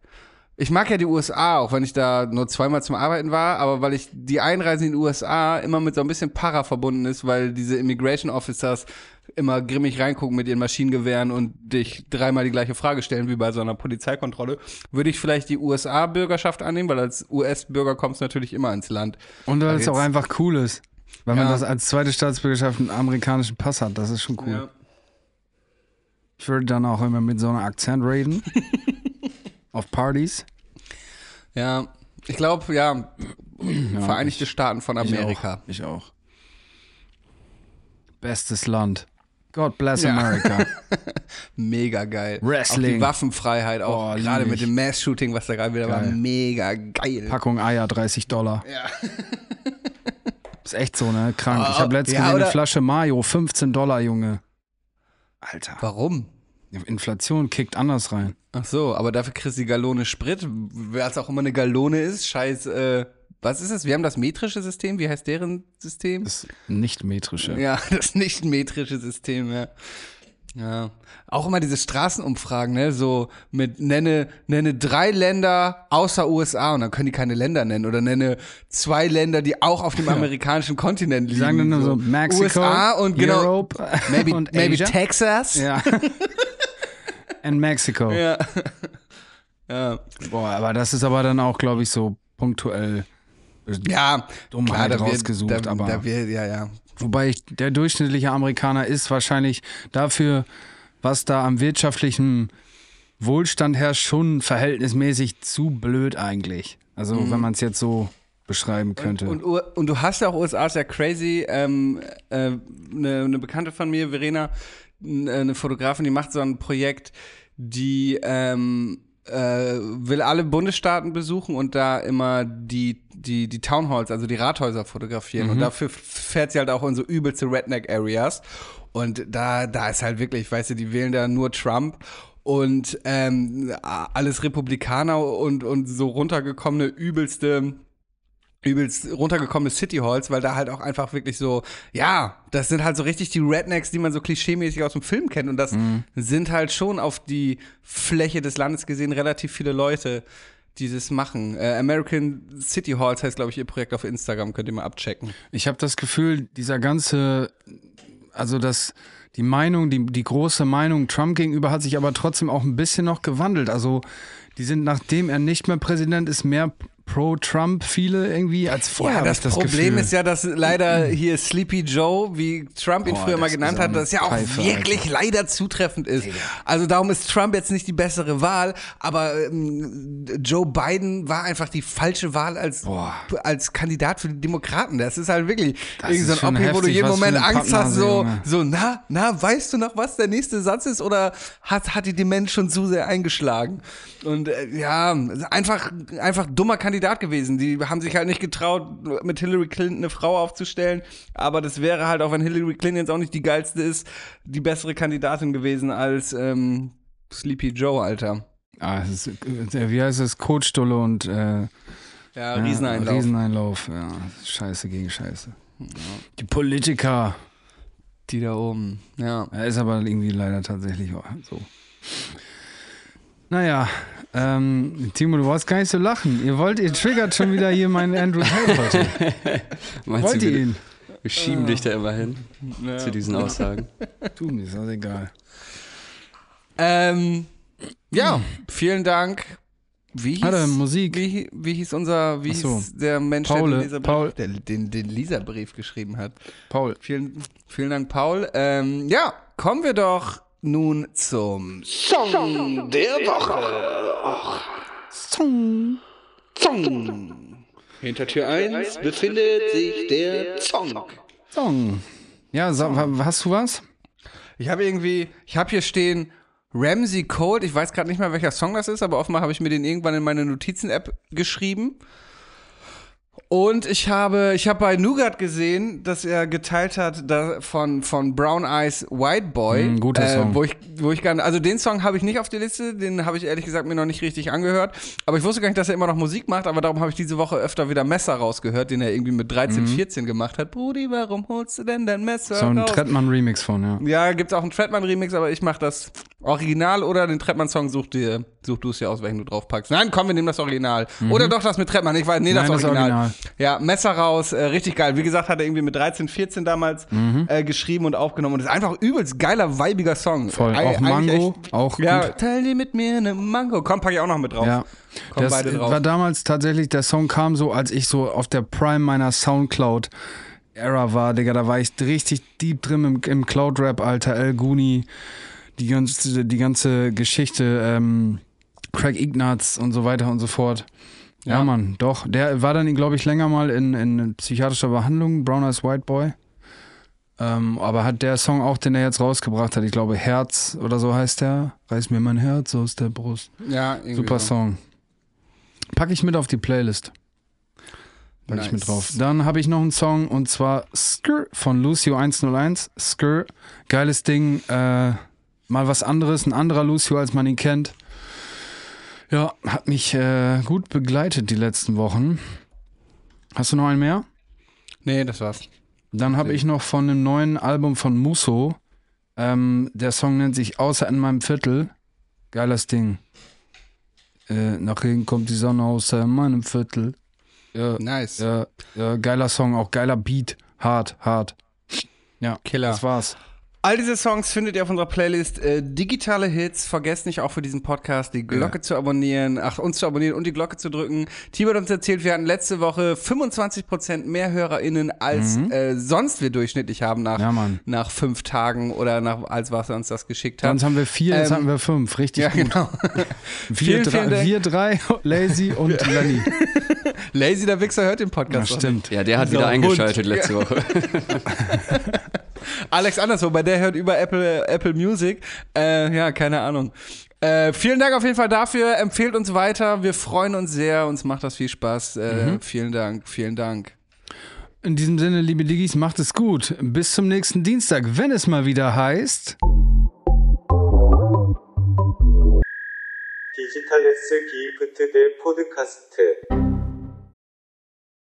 ich mag ja die USA, auch wenn ich da nur zweimal zum Arbeiten war, aber weil ich die Einreise in die USA immer mit so ein bisschen Para verbunden ist, weil diese Immigration Officers immer grimmig reingucken mit ihren Maschinengewehren und dich dreimal die gleiche Frage stellen wie bei so einer Polizeikontrolle, würde ich vielleicht die USA-Bürgerschaft annehmen, weil als US-Bürger kommst du natürlich immer ins Land. Und weil es auch einfach cool ist. Weil man Ja. das als zweite Staatsbürgerschaft einen amerikanischen Pass hat. Das ist schon cool. Ja. Ich würde dann auch immer mit so einem Akzent reden. auf Partys. Ja, ich glaube, ja, Vereinigte Staaten von Amerika. Ich auch. Ich auch. Bestes Land. God bless Ja. America. Mega geil. Wrestling. Auch die Waffenfreiheit, auch Boah, gerade mit ich. dem Mass-Shooting, was da gerade wieder war, Geil. mega geil. Packung Eier, 30 Dollar. Ja. Ist echt so, ne? Krank. Ich Oh, habe letztens ja, eine Flasche Mayo, 15 Dollar, Junge. Alter. Warum? Inflation kickt anders rein. Ach so, aber dafür kriegst du die Gallone Sprit, wer es auch immer eine Gallone ist, scheiß, äh, was ist es? Wir haben das metrische System, wie heißt deren System? Das nicht metrische. Ja, das nicht metrische System, ja. Ja. Auch immer diese Straßenumfragen, ne? So mit nenne, nenne drei Länder außer USA und dann können die keine Länder nennen. Oder nenne zwei Länder, die auch auf dem amerikanischen Kontinent liegen. Die sagen dann nur so Mexico, USA und genau. Europe Maybe, und maybe. Texas. Ja. And Mexico. Ja. ja. Boah, aber das ist aber dann auch, glaube ich, so punktuell. Ja, Dummheit da wird- rausgesucht, da, aber- Da wird, ja, ja. Wobei ich, der durchschnittliche Amerikaner ist wahrscheinlich dafür, was da am wirtschaftlichen Wohlstand herrscht, schon verhältnismäßig zu blöd eigentlich. Also wenn man es jetzt so beschreiben könnte. Mhm. Und, U- und du hast ja auch USA, ist ja crazy. Ähm, äh, eine, eine Bekannte von mir, Verena, äh, eine Fotografin, die macht so ein Projekt, die ähm, äh, will alle Bundesstaaten besuchen und da immer die, die, die Townhalls, also die Rathäuser fotografieren. Und dafür fährt sie halt auch in so übelste Redneck-Areas. Und da, da ist halt wirklich, weißt du, die wählen da nur Trump und ähm, alles Republikaner und, und so runtergekommene übelste übelst runtergekommene City Halls, weil da halt auch einfach wirklich so, ja, das sind halt so richtig die Rednecks, die man so klischeemäßig aus dem Film kennt und das sind halt schon auf die Fläche des Landes gesehen relativ viele Leute, die das machen. Äh, American City Halls heißt, glaube ich, ihr Projekt auf Instagram, könnt ihr mal abchecken. Ich habe das Gefühl, dieser ganze, also das, die Meinung, die, die große Meinung Trump gegenüber hat sich aber trotzdem auch ein bisschen noch gewandelt. Also die sind, nachdem er nicht mehr Präsident ist, mehr pro-Trump viele irgendwie als vorher. Ja, das, das Problem Gefühl. ist ja, dass leider hier Sleepy Joe, wie Trump ihn Boah, früher mal genannt hat, das ja auch Pfeife, wirklich leider zutreffend ist. Also darum ist Trump jetzt nicht die bessere Wahl, aber ähm, Joe Biden war einfach die falsche Wahl als, Boah. als Kandidat für die Demokraten. Das ist halt wirklich Das irgendwie so ein Oppi, wo du jeden Moment Angst hast, so, Junge. so, na, na, weißt du noch, was der nächste Satz ist oder hat, hat die Demenz schon zu sehr eingeschlagen? Und äh, ja, einfach, einfach dummer Kandidat gewesen. Die haben sich halt nicht getraut, mit Hillary Clinton eine Frau aufzustellen. Aber das wäre halt, auch wenn Hillary Clinton jetzt auch nicht die geilste ist, die bessere Kandidatin gewesen als ähm, Sleepy Joe, Alter. Ah, es ist, äh, wie heißt es? Kotstulle und äh, Ja, Rieseneinlauf. Rieseneinlauf. Ja, Scheiße gegen Scheiße. Die Politiker. Die da oben. Ja. Ja, ist aber irgendwie leider tatsächlich so. Naja, ähm, Timo, du wolltest gar nicht so lachen. Ihr wollt, ihr triggert schon wieder hier meinen Andrew Tate heute. Meinst Wollt du, ihr wir, ihn? wir schieben dich da immer hin zu diesen Aussagen? Tu mir, ist das egal. Ähm, ja, vielen Dank. Wie hieß, Warte, Musik. Wie, wie hieß unser, wie so. hieß der Mensch, Paul, der den Leserbrief, Paul. Der, den, den Leserbrief geschrieben hat? Paul. Vielen, vielen Dank, Paul. Ähm, ja, kommen wir doch nun zum Song der Woche. Song. Song. Hinter Tür 1 befindet sich der Song. Song. Ja, wa- hast du was? Ich habe irgendwie, ich habe hier stehen Ramsey Cold. Ich weiß gerade nicht mehr, welcher Song das ist, aber offenbar habe ich mir den irgendwann in meine Notizen-App geschrieben. Und ich habe, ich habe bei Nougat gesehen, dass er geteilt hat da von, von Brown Eyes White Boy. Mm, guter äh, Song. Wo ich, wo ich gar nicht, also den Song habe ich nicht auf der Liste, den habe ich ehrlich gesagt mir noch nicht richtig angehört. Aber ich wusste gar nicht, dass er immer noch Musik macht, aber darum habe ich diese Woche öfter wieder Messer rausgehört, den er irgendwie mit 13, 14 gemacht hat. Brudi, warum holst du denn dein Messer Mhm. So ein? Trettmann-Remix von, ja. Ja, gibt's auch einen Treadman-Remix, aber ich mach das Original oder den Treadman-Song, such dir, such du es dir aus, welchen du drauf packst. Nein, komm, wir nehmen das Original. Oder doch das mit Treadman, ich weiß, nee, das, Mhm. Nein, das Original. Ja, Messer raus, äh, richtig geil. Wie gesagt, hat er irgendwie mit 13, 14 damals Mhm. äh, geschrieben und aufgenommen und ist einfach übelst geiler, weibiger Song. Voll. Eig- Auch Mango, auch Ja, gut. teil dir mit mir eine Mango. Komm, pack ich auch noch mit drauf. Ja. Kommen Das beide drauf. war damals tatsächlich, der Song kam so, als ich so auf der Prime meiner Soundcloud Era war, Digga, da war ich richtig deep drin im, im Cloud-Rap, Alter, El Guni, die ganze, die ganze Geschichte, ähm, Craig Ignatz und so weiter und so fort. Ja, Ja. Mann, doch. Der war dann, glaube ich, länger mal in, in psychiatrischer Behandlung, Brown Eyes White Boy. Ähm, aber hat der Song auch, den er jetzt rausgebracht hat, ich glaube Herz oder so heißt der, reiß mir mein Herz aus der Brust. Ja, irgendwie Super so. Song. Packe ich mit auf die Playlist. Pack ich Nice. mit drauf. Dann habe ich noch einen Song und zwar Skr von Lucio 101. Skr, geiles Ding. Äh, mal was anderes, ein anderer Lucio, als man ihn kennt. Ja, hat mich äh, gut begleitet die letzten Wochen. Hast du noch einen mehr? Nee, das war's. Dann habe ich noch von dem neuen Album von Musso Ähm, der Song nennt sich Außer in meinem Viertel. Geiles Ding. Äh, nach Regen kommt die Sonne außer in meinem Viertel. Ja, Nice. ja, ja, geiler Song, auch geiler Beat. Hart, hart. Ja, Killer. Das war's. All diese Songs findet ihr auf unserer Playlist äh, Digitale Hits. Vergesst nicht auch für diesen Podcast die Glocke zu abonnieren, ach, uns zu abonnieren und die Glocke zu drücken. Timo hat uns erzählt, wir hatten letzte Woche 25% mehr HörerInnen als äh, sonst wir durchschnittlich haben nach, Mhm. Ja, nach fünf Tagen oder nach, als was er uns das geschickt hat. Sonst haben wir vier, jetzt Ähm, haben wir fünf. Richtig ja, gut. genau. Wir, Vielen, drei, vielen wir drei, Lazy und Lenny. Lazy der Wichser hört den Ja, Podcast. doch stimmt. Ja, der hat So, wieder eingeschaltet letzte Woche. nicht. Alex anderswo, bei der hört über Apple, Apple Music. Äh, ja, keine Ahnung. Äh, vielen Dank auf jeden Fall dafür. Empfehlt uns weiter. Wir freuen uns sehr. Uns macht das viel Spaß. Äh, Mhm. Vielen Dank. Vielen Dank. In diesem Sinne, liebe Diggis, macht es gut. Bis zum nächsten Dienstag, wenn es mal wieder heißt. 디지털 S 기프트 대 포드카스트